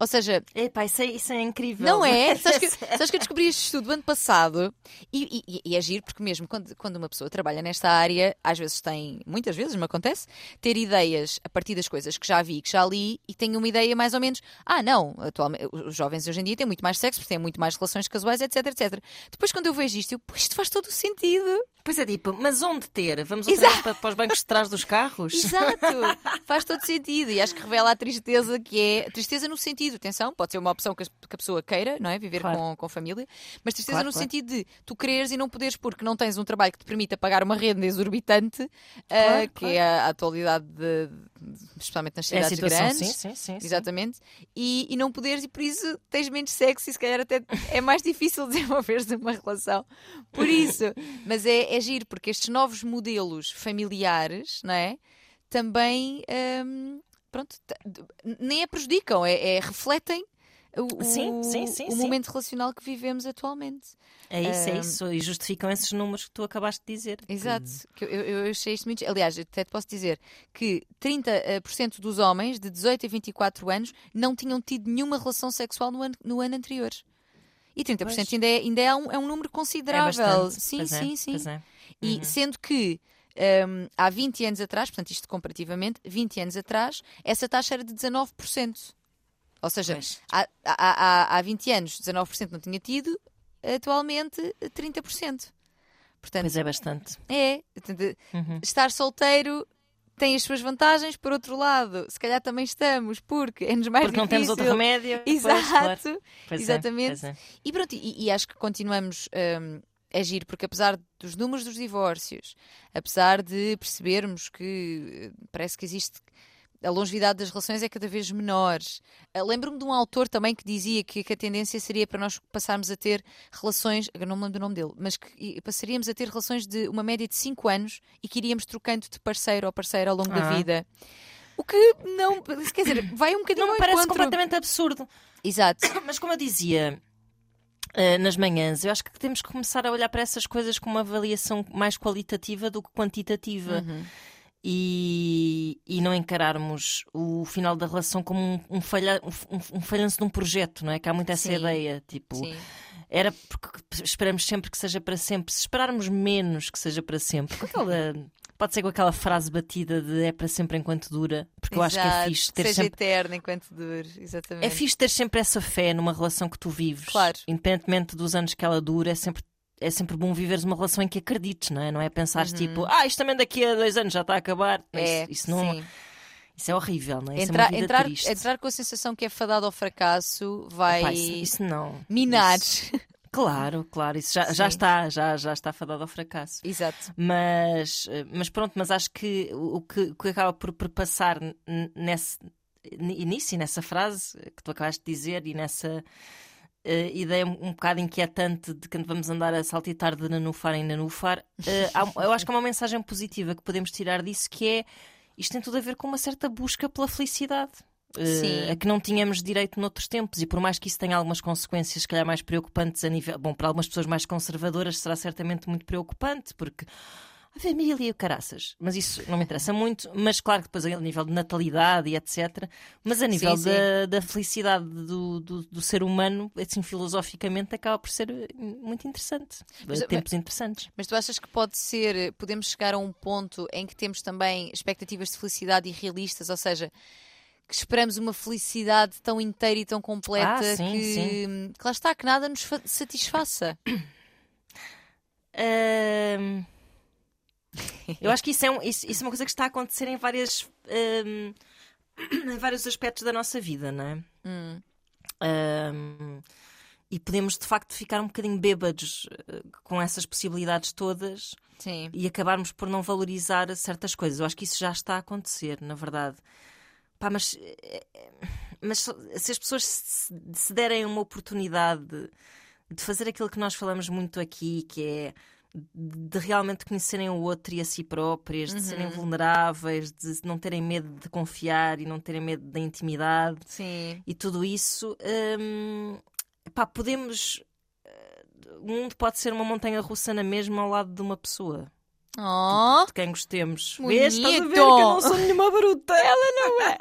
Ou seja. Epá, isso, é, isso é incrível. Não é? sabes, que, sabes que eu descobri este estudo ano passado e, e, e é giro porque, mesmo quando, quando uma pessoa trabalha nesta área, às vezes tem, muitas vezes me acontece, ter ideias a partir das coisas que já vi, que já li e tenho uma ideia mais ou menos. Ah, não, atualmente, os jovens hoje em dia têm muito mais sexo, porque têm muito mais relações casuais, etc, etc. Depois, quando eu vejo isto, eu, isto faz todo o sentido. Pois é, tipo, mas onde ter? Vamos para, para os bancos de trás dos carros? Exato, faz todo sentido e acho que revela a tristeza que é. Tristeza no sentido, atenção, pode ser uma opção que a pessoa queira, não é? Viver claro. com, com família, mas tristeza claro, no claro. sentido de tu quereres e não poderes porque não tens um trabalho que te permita pagar uma renda exorbitante, uh, que é a, a atualidade, de, de, especialmente nas cidades é situação, grandes. Sim, sim, sim, Exatamente. E, e não poderes, e por isso tens menos sexo e se calhar até é mais difícil desenvolver uma relação. Por isso, mas é, é giro, porque estes novos modelos familiares, não é? Também, hum, pronto, nem a prejudicam, é, é refletem o, sim, sim, sim, o momento relacional que vivemos atualmente. É isso, um, é isso. E justificam esses números que tu acabaste de dizer. Exato. Que... Eu, eu achei isto muito. Aliás, até te posso dizer que 30% dos homens de 18 a 24 anos não tinham tido nenhuma relação sexual no ano, no ano anterior. E 30% pois. ainda, é, ainda é, um, é um número considerável. É bastante. sim, sim, é, sim. É. E uhum. sendo que um, há 20 anos atrás, portanto, isto comparativamente, 20 anos atrás, essa taxa era de 19%. Ou seja, há, há, há, há 20 anos 19% não tinha tido, atualmente 30%. Portanto, pois é bastante. É. Uhum. Estar solteiro tem as suas vantagens, por outro lado, se calhar também estamos, porque é-nos mais porque difícil. não temos outro remédio. Exato. Pois, claro. pois Exatamente. É, é. E pronto, e, e, acho que continuamos um, a agir, porque apesar dos números dos divórcios, apesar de percebermos que eh, parece que existe a longevidade das relações é cada vez menor. Uh, Lembro-me de um autor também que dizia que, que, a tendência seria para nós passarmos a ter relações, não me lembro do nome dele, mas que passaríamos a ter relações de uma média de 5 anos e que iríamos trocando de parceiro ou parceira ao longo ah. da vida. O que não, quer dizer, vai um bocadinho Não me parece encontro. completamente absurdo. Exato. Mas como eu dizia, Uh, nas manhãs, eu acho que temos que começar a olhar para essas coisas com uma avaliação mais qualitativa do que quantitativa. Uhum. E, e, não encararmos o final da relação como um, um, falha, um, um falhanço de um projeto, não é? Que há muito essa Sim. ideia, tipo, Sim. era porque esperamos sempre que seja para sempre. Se esperarmos menos que seja para sempre, com aquela, pode ser com aquela frase batida de é para sempre enquanto dura, porque eu Exato, acho que é fixe ter seja sempre. eterno enquanto dure, exatamente. É fixe ter sempre essa fé numa relação que tu vives, Claro. independentemente dos anos que ela dura, é sempre é sempre bom viveres uma relação em que acredites, não é? Não é pensares Uhum. tipo, ah, isto também daqui a dois anos já está a acabar. É, isso, isso não. sim. Isso é horrível, não é? Isso Entrar, é entrar, triste. entrar com a sensação que é fadado ao fracasso vai Epá, isso, isso não. minar. Isso- Claro, claro, isso já, já está, já, já está fadado ao fracasso. Exato. Mas, eh, mas pronto, mas acho que o que, o que acaba por, por passar n- nesse, e nessa frase que tu acabaste de dizer e nessa eh, ideia um, bocado inquietante de quando vamos andar a saltitar de nanufar em nanufar, um- eu acho que há uma mensagem positiva que podemos tirar disso que é isto tem tudo a ver com uma certa busca pela felicidade. Uh, a que não tínhamos direito noutros tempos, e por mais que isso tenha algumas consequências, se calhar mais preocupantes a nível. Bom, para algumas pessoas mais conservadoras será certamente muito preocupante, porque a família e o caraças. Mas isso não me interessa muito. Mas claro que depois a nível de natalidade e etc. Mas a nível sim, da, da, felicidade do, do, do, ser humano, assim, filosoficamente, acaba por ser muito interessante. Mas, Tempos mas, interessantes. Mas tu achas que pode ser, podemos chegar a um ponto em que temos também expectativas de felicidade irrealistas, ou seja, que esperamos uma felicidade tão inteira e tão completa ah, sim, que, sim. que lá está, que nada nos satisfaça. Um... Eu acho que isso é, um, isso, isso, é uma coisa que está a acontecer em, várias, um, em vários aspectos da nossa vida, não é? Hum. Um, e podemos de facto ficar um bocadinho bêbados uh, com essas possibilidades todas Sim. e acabarmos por não valorizar certas coisas. Eu acho que isso já está a acontecer, na verdade. Pá, mas, eh, eh, mas se as pessoas se, se derem uma oportunidade de, de fazer aquilo que nós falamos muito aqui, que é de realmente conhecerem o outro e a si próprias, de serem uhum. vulneráveis, de não terem medo de confiar e não terem medo da intimidade Sim. e tudo isso. Hum, pá, podemos. Eh, o mundo pode ser uma montanha russa na mesma ao lado de uma pessoa. Oh, de quem gostemos. Bonito. Vês? Estás a ver que eu não sou nenhuma bruta. Ela não é.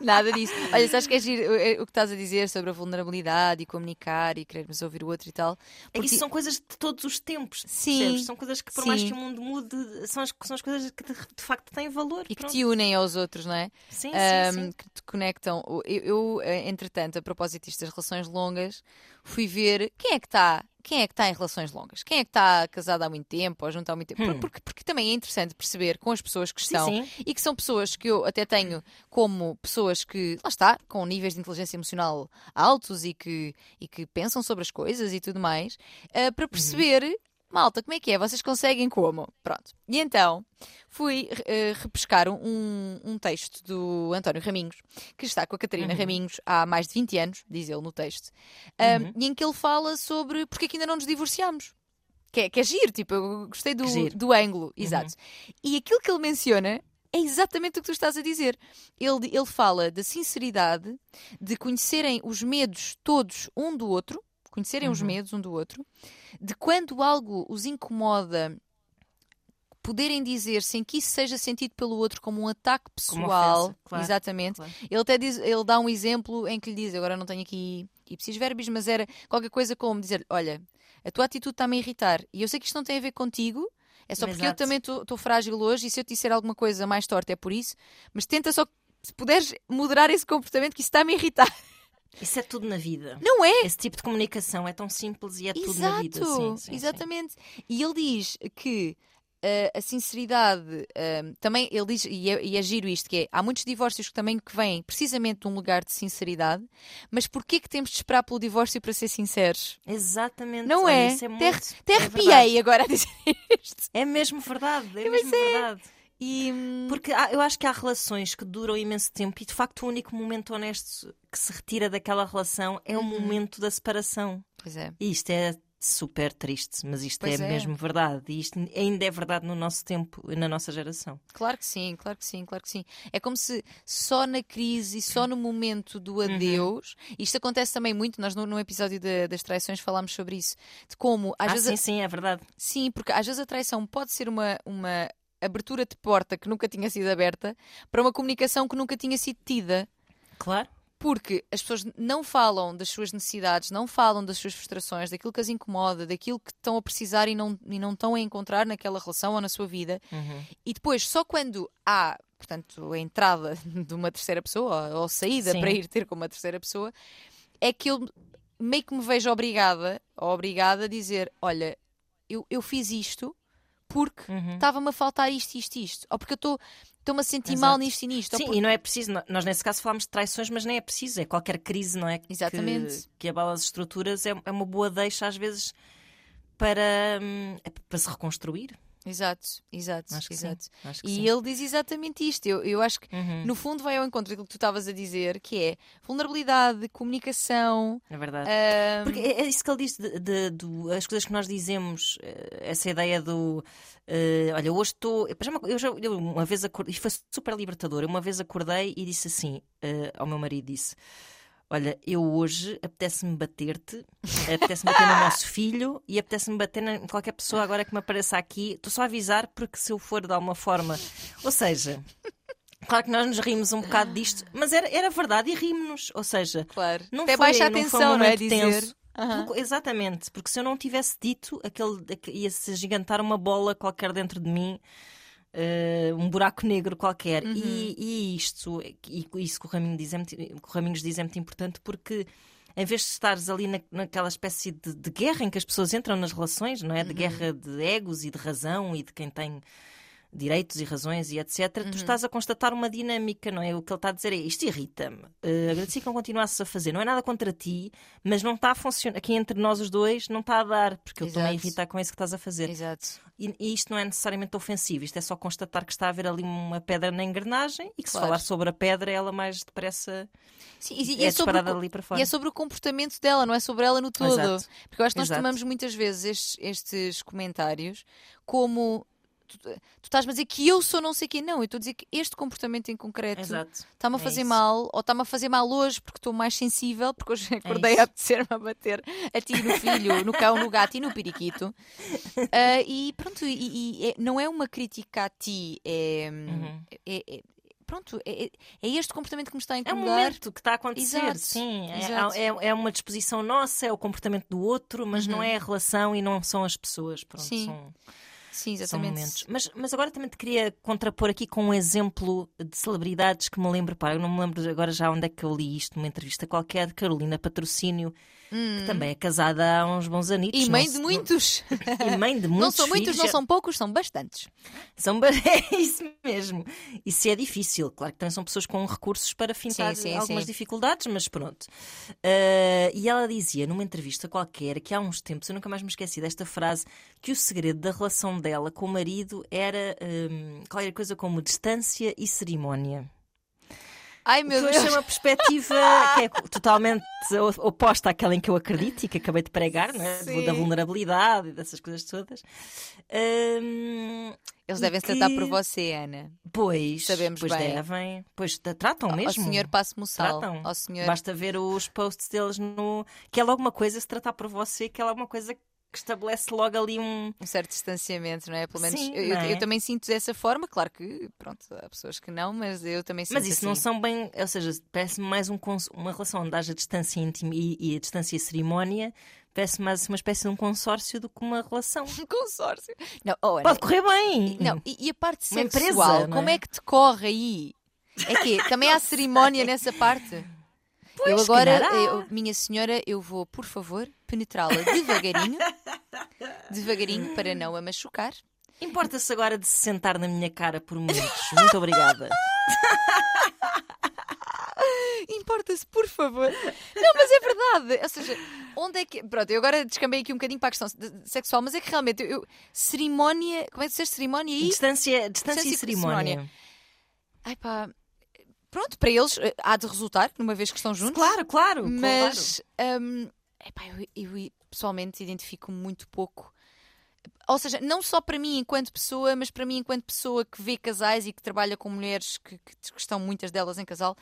Nada disso. Olha, sabes que é giro, o que estás a dizer sobre a vulnerabilidade e comunicar e querermos ouvir o outro e tal? Porque... Isso são coisas de todos os tempos. Sim. Percebes? São coisas que, por Sim. mais que o mundo mude, são as, são as coisas que de, de facto têm valor. E pronto. que te unem aos outros, não é? Sim, um, sim, sim. Que te conectam. Eu, eu, eh, entretanto, a propósito disto das relações longas, fui ver quem é que está quem é que está em relações longas? Quem é que está casado há muito tempo ou junto há muito tempo? Hum. Porque, porque, também é interessante perceber com as pessoas que estão sim, sim. e que são pessoas que eu até tenho como pessoas que, lá está, com níveis de inteligência emocional altos e que, e que pensam sobre as coisas e tudo mais, uh, para uhum. perceber uhum. Malta, como é que é? Vocês conseguem como? Pronto. E então fui uh, repescar um, um texto do António Raminhos, que está com a Catarina uhum. Raminhos há mais de 20 anos, diz ele no texto, uhum. e em que ele fala sobre porque é que ainda não nos divorciamos. Que é, que é giro, tipo, eu gostei do, do ângulo, uhum. exato. E aquilo que ele menciona é exatamente o que tu estás a dizer. Ele, ele fala da sinceridade, de conhecerem os medos todos um do outro, conhecerem uhum. os medos um do outro, de quando algo os incomoda, poderem dizer sem que isso seja sentido pelo outro como um ataque pessoal. Ofensa, claro, exatamente. Claro. Ele até diz, ele dá um exemplo em que lhe diz, agora não tenho aqui ipsis verbis, mas era qualquer coisa como dizer, olha, a tua atitude está-me a irritar e eu sei que isto não tem a ver contigo, é só porque Exato. eu também estou frágil hoje e se eu te disser alguma coisa mais torta é por isso, mas tenta só, se puderes moderar esse comportamento que isso está-me a irritar. Isso é tudo na vida. Não é? Esse tipo de comunicação é tão simples e é Exato. tudo na vida. Sim, sim, exatamente. Sim. E ele diz que uh, a sinceridade uh, também, ele diz, e é, e é, giro isto, que é, há muitos divórcios que também que vêm precisamente de um lugar de sinceridade, mas porquê que temos de esperar pelo divórcio para ser sinceros? Exatamente. Não é? é muito, te, te arrepiei é agora a dizer isto. É mesmo verdade, é mesmo é. verdade. E... Porque há, eu acho que há relações que duram imenso tempo e de facto o único momento honesto que se retira daquela relação é o uhum. momento da separação. Pois é. E isto é super triste, mas isto é, é, mesmo verdade. E isto ainda é verdade no nosso tempo e na nossa geração. Claro que sim, claro que sim, claro que sim. É como se só na crise e só no momento do uhum. adeus, uhum. isto acontece também muito, nós no, no episódio de, das traições falámos sobre isso, de como às ah, vezes. Sim, a... sim, é verdade. Sim, porque às vezes a traição pode ser uma, uma abertura de porta que nunca tinha sido aberta para uma comunicação que nunca tinha sido tida. Claro. Porque as pessoas não falam das suas necessidades, não falam das suas frustrações, daquilo que as incomoda, daquilo que estão a precisar e não, e não estão a encontrar naquela relação ou na sua vida. Uhum. E depois, só quando há, portanto, a entrada de uma terceira pessoa ou saída Sim. para ir ter com uma terceira pessoa, é que eu meio que me vejo obrigada, ou obrigada a dizer: Olha, eu, eu fiz isto porque uhum. estava-me a faltar isto, isto, isto. Ou porque eu estou estou-me a sentir Exato. mal nisto e nisto. Sim, porque... e não é preciso, nós nesse caso falamos de traições, mas nem é preciso, é qualquer crise, não é? Exatamente. Que, que abala as estruturas é, é uma boa deixa às vezes para, hum, é para se reconstruir. Exato, exato, Acho exato. Acho E sim. ele diz exatamente isto. Eu, eu acho que, Uhum. no fundo, vai ao encontro daquilo que tu estavas a dizer, que é vulnerabilidade, comunicação. É verdade. ahm, Porque é é isso que ele diz de, de- do- as coisas que nós dizemos, eh, essa ideia do eh, olha, hoje estou. Eu já, eu uma vez acordei, isto foi super libertador. Eu uma vez acordei e disse assim eh, ao meu marido: disse. Olha, eu hoje apetece-me bater-te, apetece-me bater no nosso filho e apetece-me bater em qualquer pessoa agora que me apareça aqui. Estou só a avisar porque se eu for de alguma forma. Ou seja, claro que nós nos rimos um bocado disto, mas era, era verdade e rimos-nos. Ou seja, claro. não Até foi- baixa a não foi um atenção, não é? momento Dizer. tenso. Porque- exatamente, porque se eu não tivesse dito, aquele, aque- ia-se agigantar uma bola qualquer dentro de mim, eh, um buraco negro qualquer. Uhum. E, e isto, e isso que o Raminho diz é muito, o Raminhos diz é muito importante porque. Em vez de estares ali na- naquela espécie de, de guerra em que as pessoas entram nas relações, não é? Uhum. De guerra de egos e de razão e de quem tem direitos e razões e etc., Uhum. tu estás a constatar uma dinâmica, não é? O que ele está a dizer é isto irrita-me. Uh, agradecia que não continuasses a fazer. Não é nada contra ti, mas não está a funcionar. Aqui entre nós os dois não está a dar, porque eu estou-me a irritar com isso que estás a fazer. Exato. E, e isto não é necessariamente ofensivo, isto é só constatar que está a haver ali uma pedra na engrenagem e que Claro. se falar sobre a pedra, ela mais depressa Sim, e, e é, é sobre o disparada ali para E fora. é sobre o comportamento dela, não é sobre ela no todo. Exato. Porque eu acho que nós Exato. tomamos muitas vezes estes, estes comentários como. Tu, tu estás-me a dizer que eu sou não sei quem. Não, eu estou a dizer que este comportamento em concreto está-me a É fazer mal, ou está-me a fazer mal hoje porque estou mais sensível, porque hoje acordei É isso. a apetecer-me a bater a ti, no filho, no cão, no gato e no periquito. Ah, e pronto, e, e é- não é uma crítica a ti, é. Uhum. é- é- pronto, é, é- é este comportamento que me está a É um incomodar. momento que está a acontecer, Exato, sim. É- exato. É, é uma disposição nossa, é o comportamento do outro, mas não é a relação e não são as pessoas. Pronto, Uhum. Sim, são, Sim, exatamente. momentos. Mas, mas agora também te queria contrapor aqui com um exemplo de celebridades que me lembro. Pá, eu não me lembro agora já onde é que eu li isto, numa entrevista qualquer, de Carolina Patrocínio, que também é casada há uns bons anitos. Hum. E não mãe de muitos. E mãe de muitos não são muitos, filhos. não são poucos, são bastantes. São É isso mesmo. Isso é difícil. Claro que também são pessoas com recursos para fintar Sim, sim, algumas sim. dificuldades, mas pronto. Ah, e ela dizia numa entrevista qualquer que há uns tempos, eu nunca mais me esqueci desta frase, que o segredo da relação dela com o marido era hum, qualquer coisa como distância e cerimónia. Ai O que meu eu Deus. achei uma perspectiva que é totalmente o- oposta àquela em que eu acredito e que acabei de pregar, não é? Sim. Da vulnerabilidade e dessas coisas todas. Hum, Eles devem se tratar que- por você, Ana. Pois, Sabemos pois bem. devem. Pois tra- tratam mesmo. Ao senhor passe-me o sal. Tratam. Ao senhor. Basta ver os posts deles no. Que é logo uma coisa, se tratar por você, que é logo uma coisa que estabelece logo ali um. Um certo distanciamento, não é? Pelo menos Sim, eu, eu- não é? eu também sinto dessa forma. Claro que, pronto, há pessoas que não, mas eu também sinto Mas isso não assim. são bem. Ou seja, parece-me mais um uma relação onde haja distância íntima e, e a distância e cerimónia. Parece mais uma espécie de um consórcio do que uma relação. Um consórcio. Não, oh, Pode correr bem! não e, e a parte Uma sexual, empresa, não como é? é que te corre aí? É que também há cerimónia nessa parte. eu se agora, eu- minha senhora, eu vou, por favor, penetrá-la devagarinho, devagarinho para não a machucar. Importa-se agora de se sentar na minha cara por minutos. Muito obrigada. Importa-se, por favor. Não, mas é verdade. Ou seja, onde é que. Pronto, eu agora descambei aqui um bocadinho para a questão sexual, mas é que realmente eu. cerimónia. Como é que disseste cerimónia e. Distância, distância Distância e cerimónia. cerimónia. Ai pá. Pronto, para eles eh, há de resultar, numa vez que estão juntos. Claro, claro. Mas. hum, epá, eu, eu pessoalmente identifico muito pouco. Ou seja, não só para mim enquanto pessoa, mas para mim enquanto pessoa que vê casais e que trabalha com mulheres que, que estão muitas delas em casal,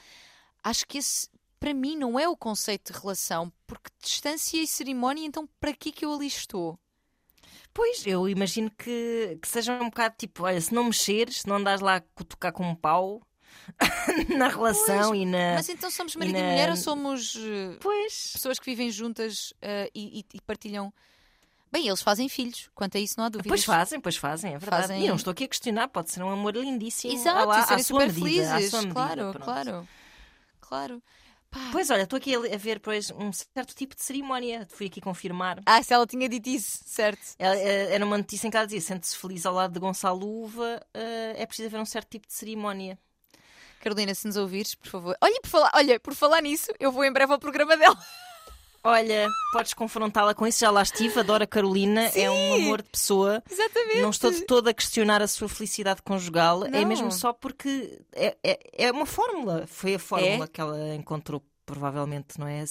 acho que esse para mim não é o conceito de relação, porque distância e cerimónia, então para que que eu ali estou? Pois, eu imagino que, que seja um bocado tipo, olha, se não mexeres, se não andares lá a tocar com um pau na relação e na. Mas então somos marido e, na- mulher ou somos eh, Pois. pessoas que vivem juntas eh, e, e- e partilham? Bem, eles fazem filhos, quanto a isso não há dúvidas. Pois fazem, pois fazem, é verdade. Fazem- E não estou aqui a questionar, pode ser um amor lindíssimo. Exato, à, lá- e serem à sua super medida, à felizes. sua medida, claro, pronto. claro, claro. Pá. Pois olha, estou aqui a, ver pois, um certo tipo de cerimónia. Fui aqui confirmar. Ah, se ela tinha dito isso, certo. Ela- eh, Era uma notícia em que ela dizia: sente-se feliz ao lado de Gonçalo Uva, eh, é preciso haver um certo tipo de cerimónia. Carolina, se nos ouvires, por favor. Olha, por falar, olha, por falar nisso, eu vou em breve ao programa dela. Olha, podes confrontá-la com isso, já lá estive, adoro a Carolina, Sim. é um amor de pessoa. Exatamente. Não estou de todo a questionar a sua felicidade conjugal, é Não. mesmo só porque é, é, é uma fórmula. Foi a fórmula É? que ela encontrou, provavelmente, não é?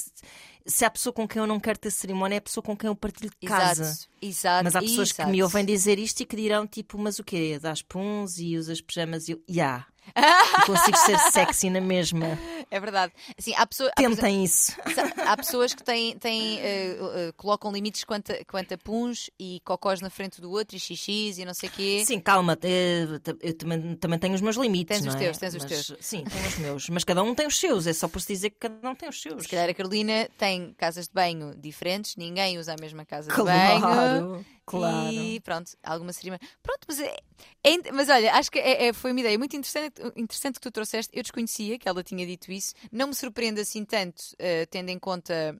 Se- há pessoa com quem eu não quero ter cerimónia, é a pessoa com quem eu partilho de casa. Exato, exato. Mas há pessoas exato. que me ouvem dizer isto e que dirão tipo, mas o quê? Dás puns e usas pijamas e eu, ya. E consigo ser sexy na mesma. É verdade. Assim, há, pessoa, há, Tentem isso. exemplo, há pessoas que têm, têm, eh, eh, colocam limites quanto a, quanto a puns e cocós na frente do outro e xixis e não sei o quê. Sim, calma, eu, eu também, também tenho os meus limites. Tens os é? teus, tens os Mas, teus. Sim, tenho os meus. Mas cada um tem os seus, é só por se dizer que cada um tem os seus. Se calhar a Carolina tem casas de banho diferentes, ninguém usa a mesma casa de banho. Claro, claro. E pronto, alguma cerimónia. Pronto, mas, é, é mas olha, acho que é- é- foi uma ideia muito interessante, interessante que tu trouxeste. Eu desconhecia que ela tinha dito isso. Não me surpreende assim tanto, eh, tendo em conta.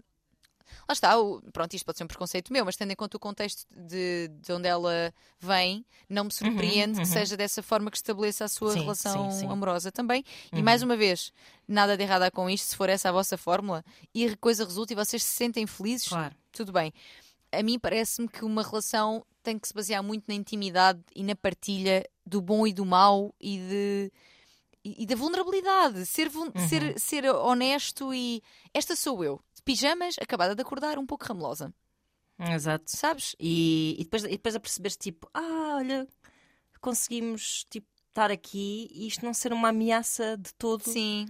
Lá está, o- pronto, isto pode ser um preconceito meu, mas tendo em conta o contexto de, de onde ela vem, não me surpreende uhum. que seja dessa forma que estabeleça a sua Sim, relação sim, sim. amorosa também. E Uhum. mais uma vez, nada de errado há com isto, se for essa a vossa fórmula e a coisa resulta e vocês se sentem felizes, Claro. tudo bem. A mim parece-me que uma relação tem que se basear muito na intimidade e na partilha do bom e do mau e de e, da vulnerabilidade, ser, vul- Uhum. ser, ser honesto e esta sou eu, de pijamas, acabada de acordar, um pouco ramelosa, Exato. sabes? E, e depois, e depois a perceberes, tipo, ah, olha, conseguimos tipo, estar aqui e isto não ser uma ameaça de todo Sim,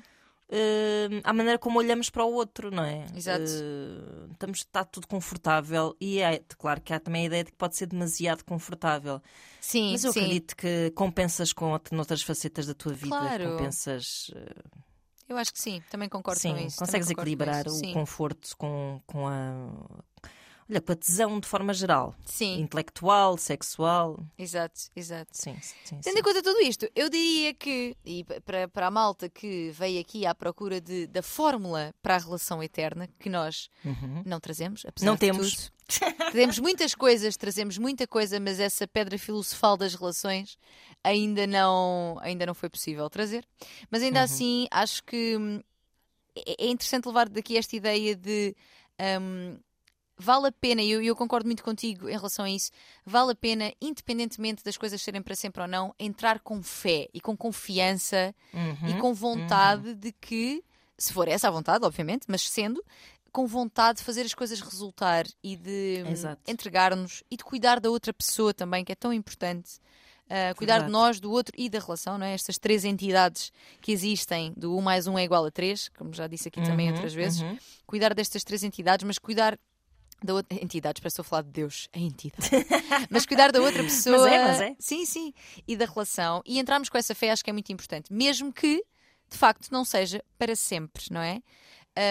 eh, à maneira como olhamos para o outro, não é? Exato. Eh, estamos, está tudo confortável e é claro que há também a ideia de que pode ser demasiado confortável. sim, Mas eu sim. acredito que compensas com out- noutras facetas da tua vida. Claro. Compensas. eh, Eu acho que sim, também concordo sim, com isso. consegues concordo com equilibrar isso, o sim. conforto com, com a. Olha, com a tesão de forma geral. Sim, Intelectual, sexual. exato, exato. Sim, sim. Tendo em conta tudo isto, eu diria que, e para, para a malta que veio aqui à procura de, da fórmula para a relação eterna, que nós Uhum. não trazemos, apesar Não de temos. tudo. Trazemos muitas coisas, trazemos muita coisa, mas essa pedra filosofal das relações ainda não, ainda não foi possível trazer. Mas ainda Uhum. assim, acho que hum, é é interessante levar daqui esta ideia de. hum, Vale a pena, e eu, eu concordo muito contigo em relação a isso, vale a pena, independentemente das coisas serem para sempre ou não, entrar com fé e com confiança Uhum. e com vontade de que, se for essa a vontade, obviamente, mas sendo, com vontade de fazer as coisas resultar e de hum, entregar-nos e de cuidar da outra pessoa também, que é tão importante. Uh, cuidar de Verdade. nós, do outro e da relação, não é? Estas três entidades que existem, do 1 mais 1 é igual a 3, como já disse aqui também Uhum, outras vezes. uhum. Cuidar destas três entidades, mas cuidar da outra. Entidades, parece que estou a falar de Deus, é entidade. mas cuidar da outra pessoa. é, mas é. Sim, sim. E da relação. E entrarmos com essa fé acho que é muito importante. Mesmo que, de facto, não seja para sempre, não é?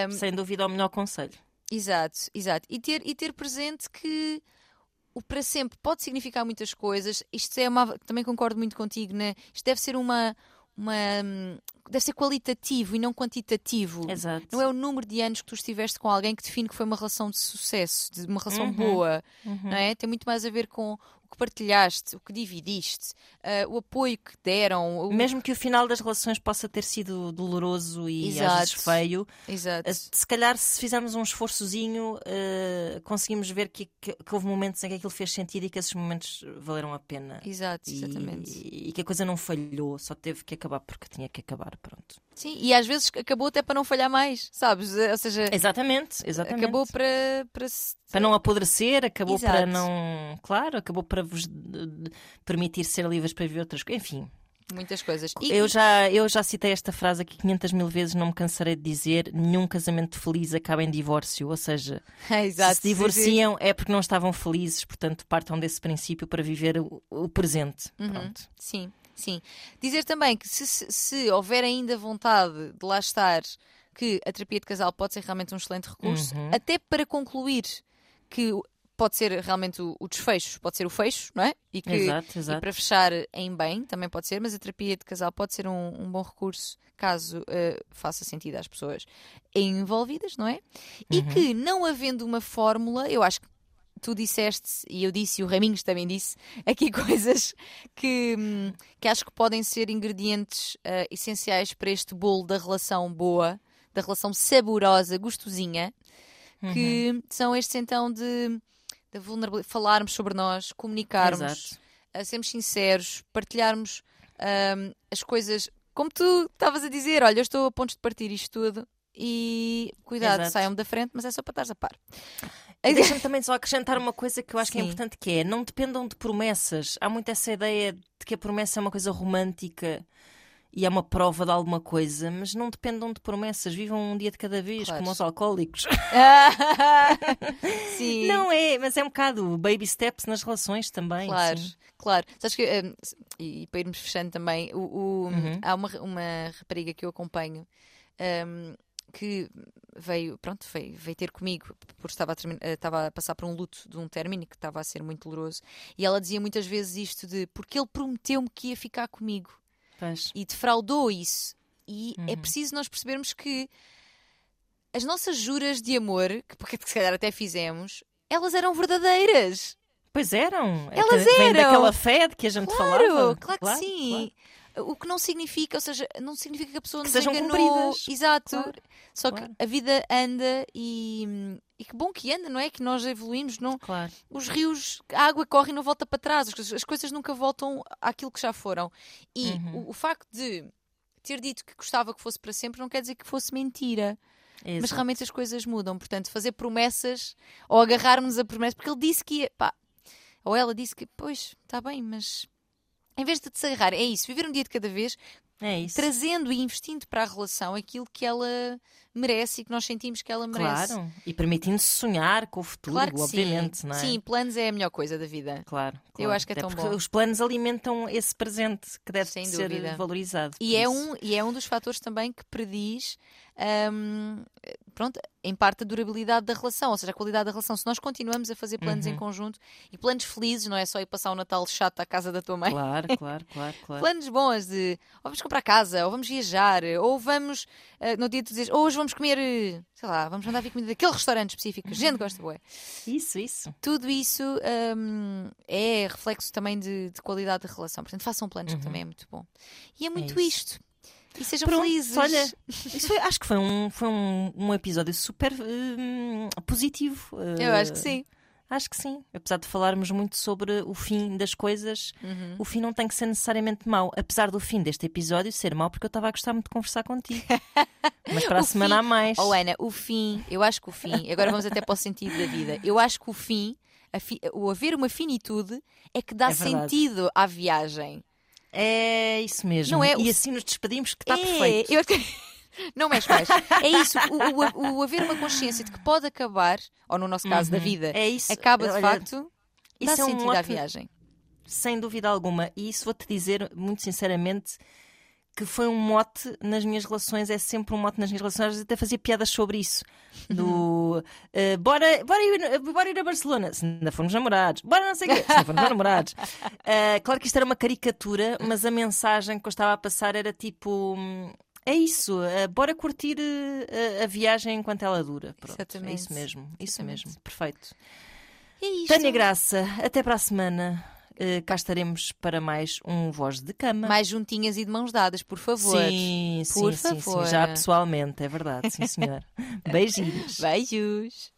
Um, Sem dúvida é o melhor conselho. Exato, exato. E ter, e ter presente que o para sempre pode significar muitas coisas. Isto é uma. Também concordo muito contigo, né? Isto deve ser uma. Uma hum, deve ser qualitativo e não quantitativo. Exato. Não é o número de anos que tu estiveste com alguém que define que foi uma relação de sucesso, de uma relação Uhum. boa, Uhum. não é? Tem muito mais a ver com o que partilhaste, o que dividiste, ah, o apoio que deram. o- Mesmo que o final das relações possa ter sido doloroso e às Exato. vezes feio, Exato. eh, se calhar se fizermos um esforçozinho, eh, conseguimos ver que, que- que houve momentos em que aquilo fez sentido e que esses momentos valeram a pena. Exato, E- exatamente. E, que a coisa não falhou, só teve que acabar porque tinha que acabar, pronto. Sim, e às vezes acabou até para não falhar mais, sabes? Ou seja, Exatamente, exatamente. acabou para, para se- Para não apodrecer, acabou Exato. para não. Claro, acabou para vos eh, permitir ser livres para viver outras coisas. Enfim, muitas coisas. E, eu já, eu já citei esta frase aqui 500 mil vezes, não me cansarei de dizer: nenhum casamento feliz acaba em divórcio. Ou seja, Exato, se se sim, sim. divorciam é porque não estavam felizes, portanto, partam desse princípio para viver o, o presente. Uhum. Pronto. Sim, sim. Dizer também que se, se, se houver ainda vontade de lá estar, que a terapia de casal pode ser realmente um excelente recurso, Uhum. até para concluir que pode ser realmente o, o desfecho, pode ser o fecho, não é? E que Exato, E exato. para fechar em bem, também pode ser, mas a terapia de casal pode ser um, um bom recurso caso eh, faça sentido às pessoas envolvidas, não é? E Uhum. que, não havendo uma fórmula, eu acho que tu disseste, e eu disse, e o Raminhos também disse, aqui coisas que, que acho que podem ser ingredientes eh, essenciais para este bolo da relação boa, da relação saborosa, gostosinha. que são estes então de, de vulnerabilidade, falarmos sobre nós, comunicarmos, a sermos sinceros, partilharmos ahm, as coisas como tu estavas a dizer, olha, eu estou a pontos de partir isto tudo e cuidado, saiam-me da frente, mas é só para estares a par. Deixa-me também só acrescentar uma coisa que eu acho que é Sim. importante, que é não dependam de promessas. Há muito essa ideia de que a promessa é uma coisa romântica e é uma prova de alguma coisa, mas não dependam de promessas. Vivam um dia de cada vez, Claro. como os alcoólicos. Sim. Não é, mas é um bocado baby steps nas relações também. Claro, sim. claro. Sabes que, hum, e, para irmos fechando também, o, o- Uhum. há uma, uma rapariga que eu acompanho hum, que veio, pronto, veio, veio ter comigo porque estava a, eh, estava a passar por um luto de um término que estava a ser muito doloroso e ela dizia muitas vezes isto de porque ele prometeu-me que ia ficar comigo Pois. e defraudou isso. E é Uhum. preciso nós percebermos que as nossas juras de amor, que porque se calhar até fizemos, elas eram verdadeiras. Pois eram. Elas Vem eram. daquela fé de que a gente Claro, falava. claro que sim. O que não significa, ou seja, não significa que a pessoa Que nos sejam enganou. cumpridas. Exato. Claro, Só claro. que a vida anda e, e que bom que anda, não é? Que nós evoluímos, não? Claro. Os rios, a água corre e não volta para trás, as coisas, as coisas nunca voltam àquilo que já foram. E Uhum. o, o facto de ter dito que gostava que fosse para sempre não quer dizer que fosse mentira. Mas Exato. realmente as coisas mudam. Portanto, fazer promessas ou agarrarmos a promessas, porque ele disse que ia, pá, ou ela disse que, pois, está bem, mas em vez de te agarrar, é isso, viver um dia de cada vez, É trazendo e investindo para a relação aquilo que ela merece e que nós sentimos que ela merece. Claro. E permitindo-se sonhar com o futuro, Claro obviamente, sim. não é? Sim, planos é a melhor coisa da vida. Claro, Eu claro. acho que é Até tão bom. Os planos alimentam esse presente que deve Sem ser dúvida. valorizado. E é, isso. um, e é um dos fatores também que prediz hum, pronto, em parte a durabilidade da relação, ou seja, a qualidade da relação. Se nós continuamos a fazer planos em Uhum. conjunto e planos felizes, não é só ir passar um Natal chato à casa da tua mãe. Claro, claro, claro, claro. Planos bons de ou vamos comprar casa, ou vamos viajar, ou vamos eh, no dia de dizer, hoje vamos comer, eh, sei lá, vamos mandar vir comida daquele restaurante específico, que a gente gosta, bué. Isso, isso. Tudo isso hum, é reflexo também de, de qualidade de relação. Portanto, façam planos, que também é muito bom. E é muito isso. isto. E sejam Pronto, felizes. olha, foi- acho que foi um, foi um, um episódio super hum, positivo. Eu acho que Uh, sim. Acho que sim. Apesar de falarmos muito sobre o fim das coisas, Uhum. o fim não tem que ser necessariamente mau. Apesar do fim deste episódio ser mau, porque eu estava a gostar muito de conversar contigo. Mas para a O semana fim- há mais. Oh, Ana, o fim, eu acho que o fim, agora vamos até para o sentido da vida. Eu acho que o fim, fi- o haver uma finitude, é que dá É sentido à viagem. É isso mesmo. Não é E assim nos despedimos, que está é, perfeito. eu- Não mexe mais. É isso, o, o- o haver uma consciência de que pode acabar, ou no nosso caso da Uhum. vida, É isso. acaba de Olha, facto, dá é um sentido à ótimo- viagem. Sem dúvida alguma. E isso vou-te dizer, muito sinceramente, que foi um mote nas minhas relações, é sempre um mote nas minhas relações, até fazia piadas sobre isso. Do eh, bora, bora, ir, bora ir a Barcelona, se ainda formos namorados, bora não sei o quê, se ainda formos namorados. Eh, claro que isto era uma caricatura, mas a mensagem que eu estava a passar era tipo. É isso, eh, bora curtir eh, a, a viagem enquanto ela dura. Pronto, é Exatamente. isso mesmo, isso Exatamente. mesmo, perfeito. É isto. Tânia Graça, até para a semana. Eh, cá estaremos para mais um Voz de Cama. Mais juntinhas e de mãos dadas, por favor. Sim, Por sim, sim, sim, favor. já pessoalmente, é verdade, sim senhor. Beijinhos. Beijos.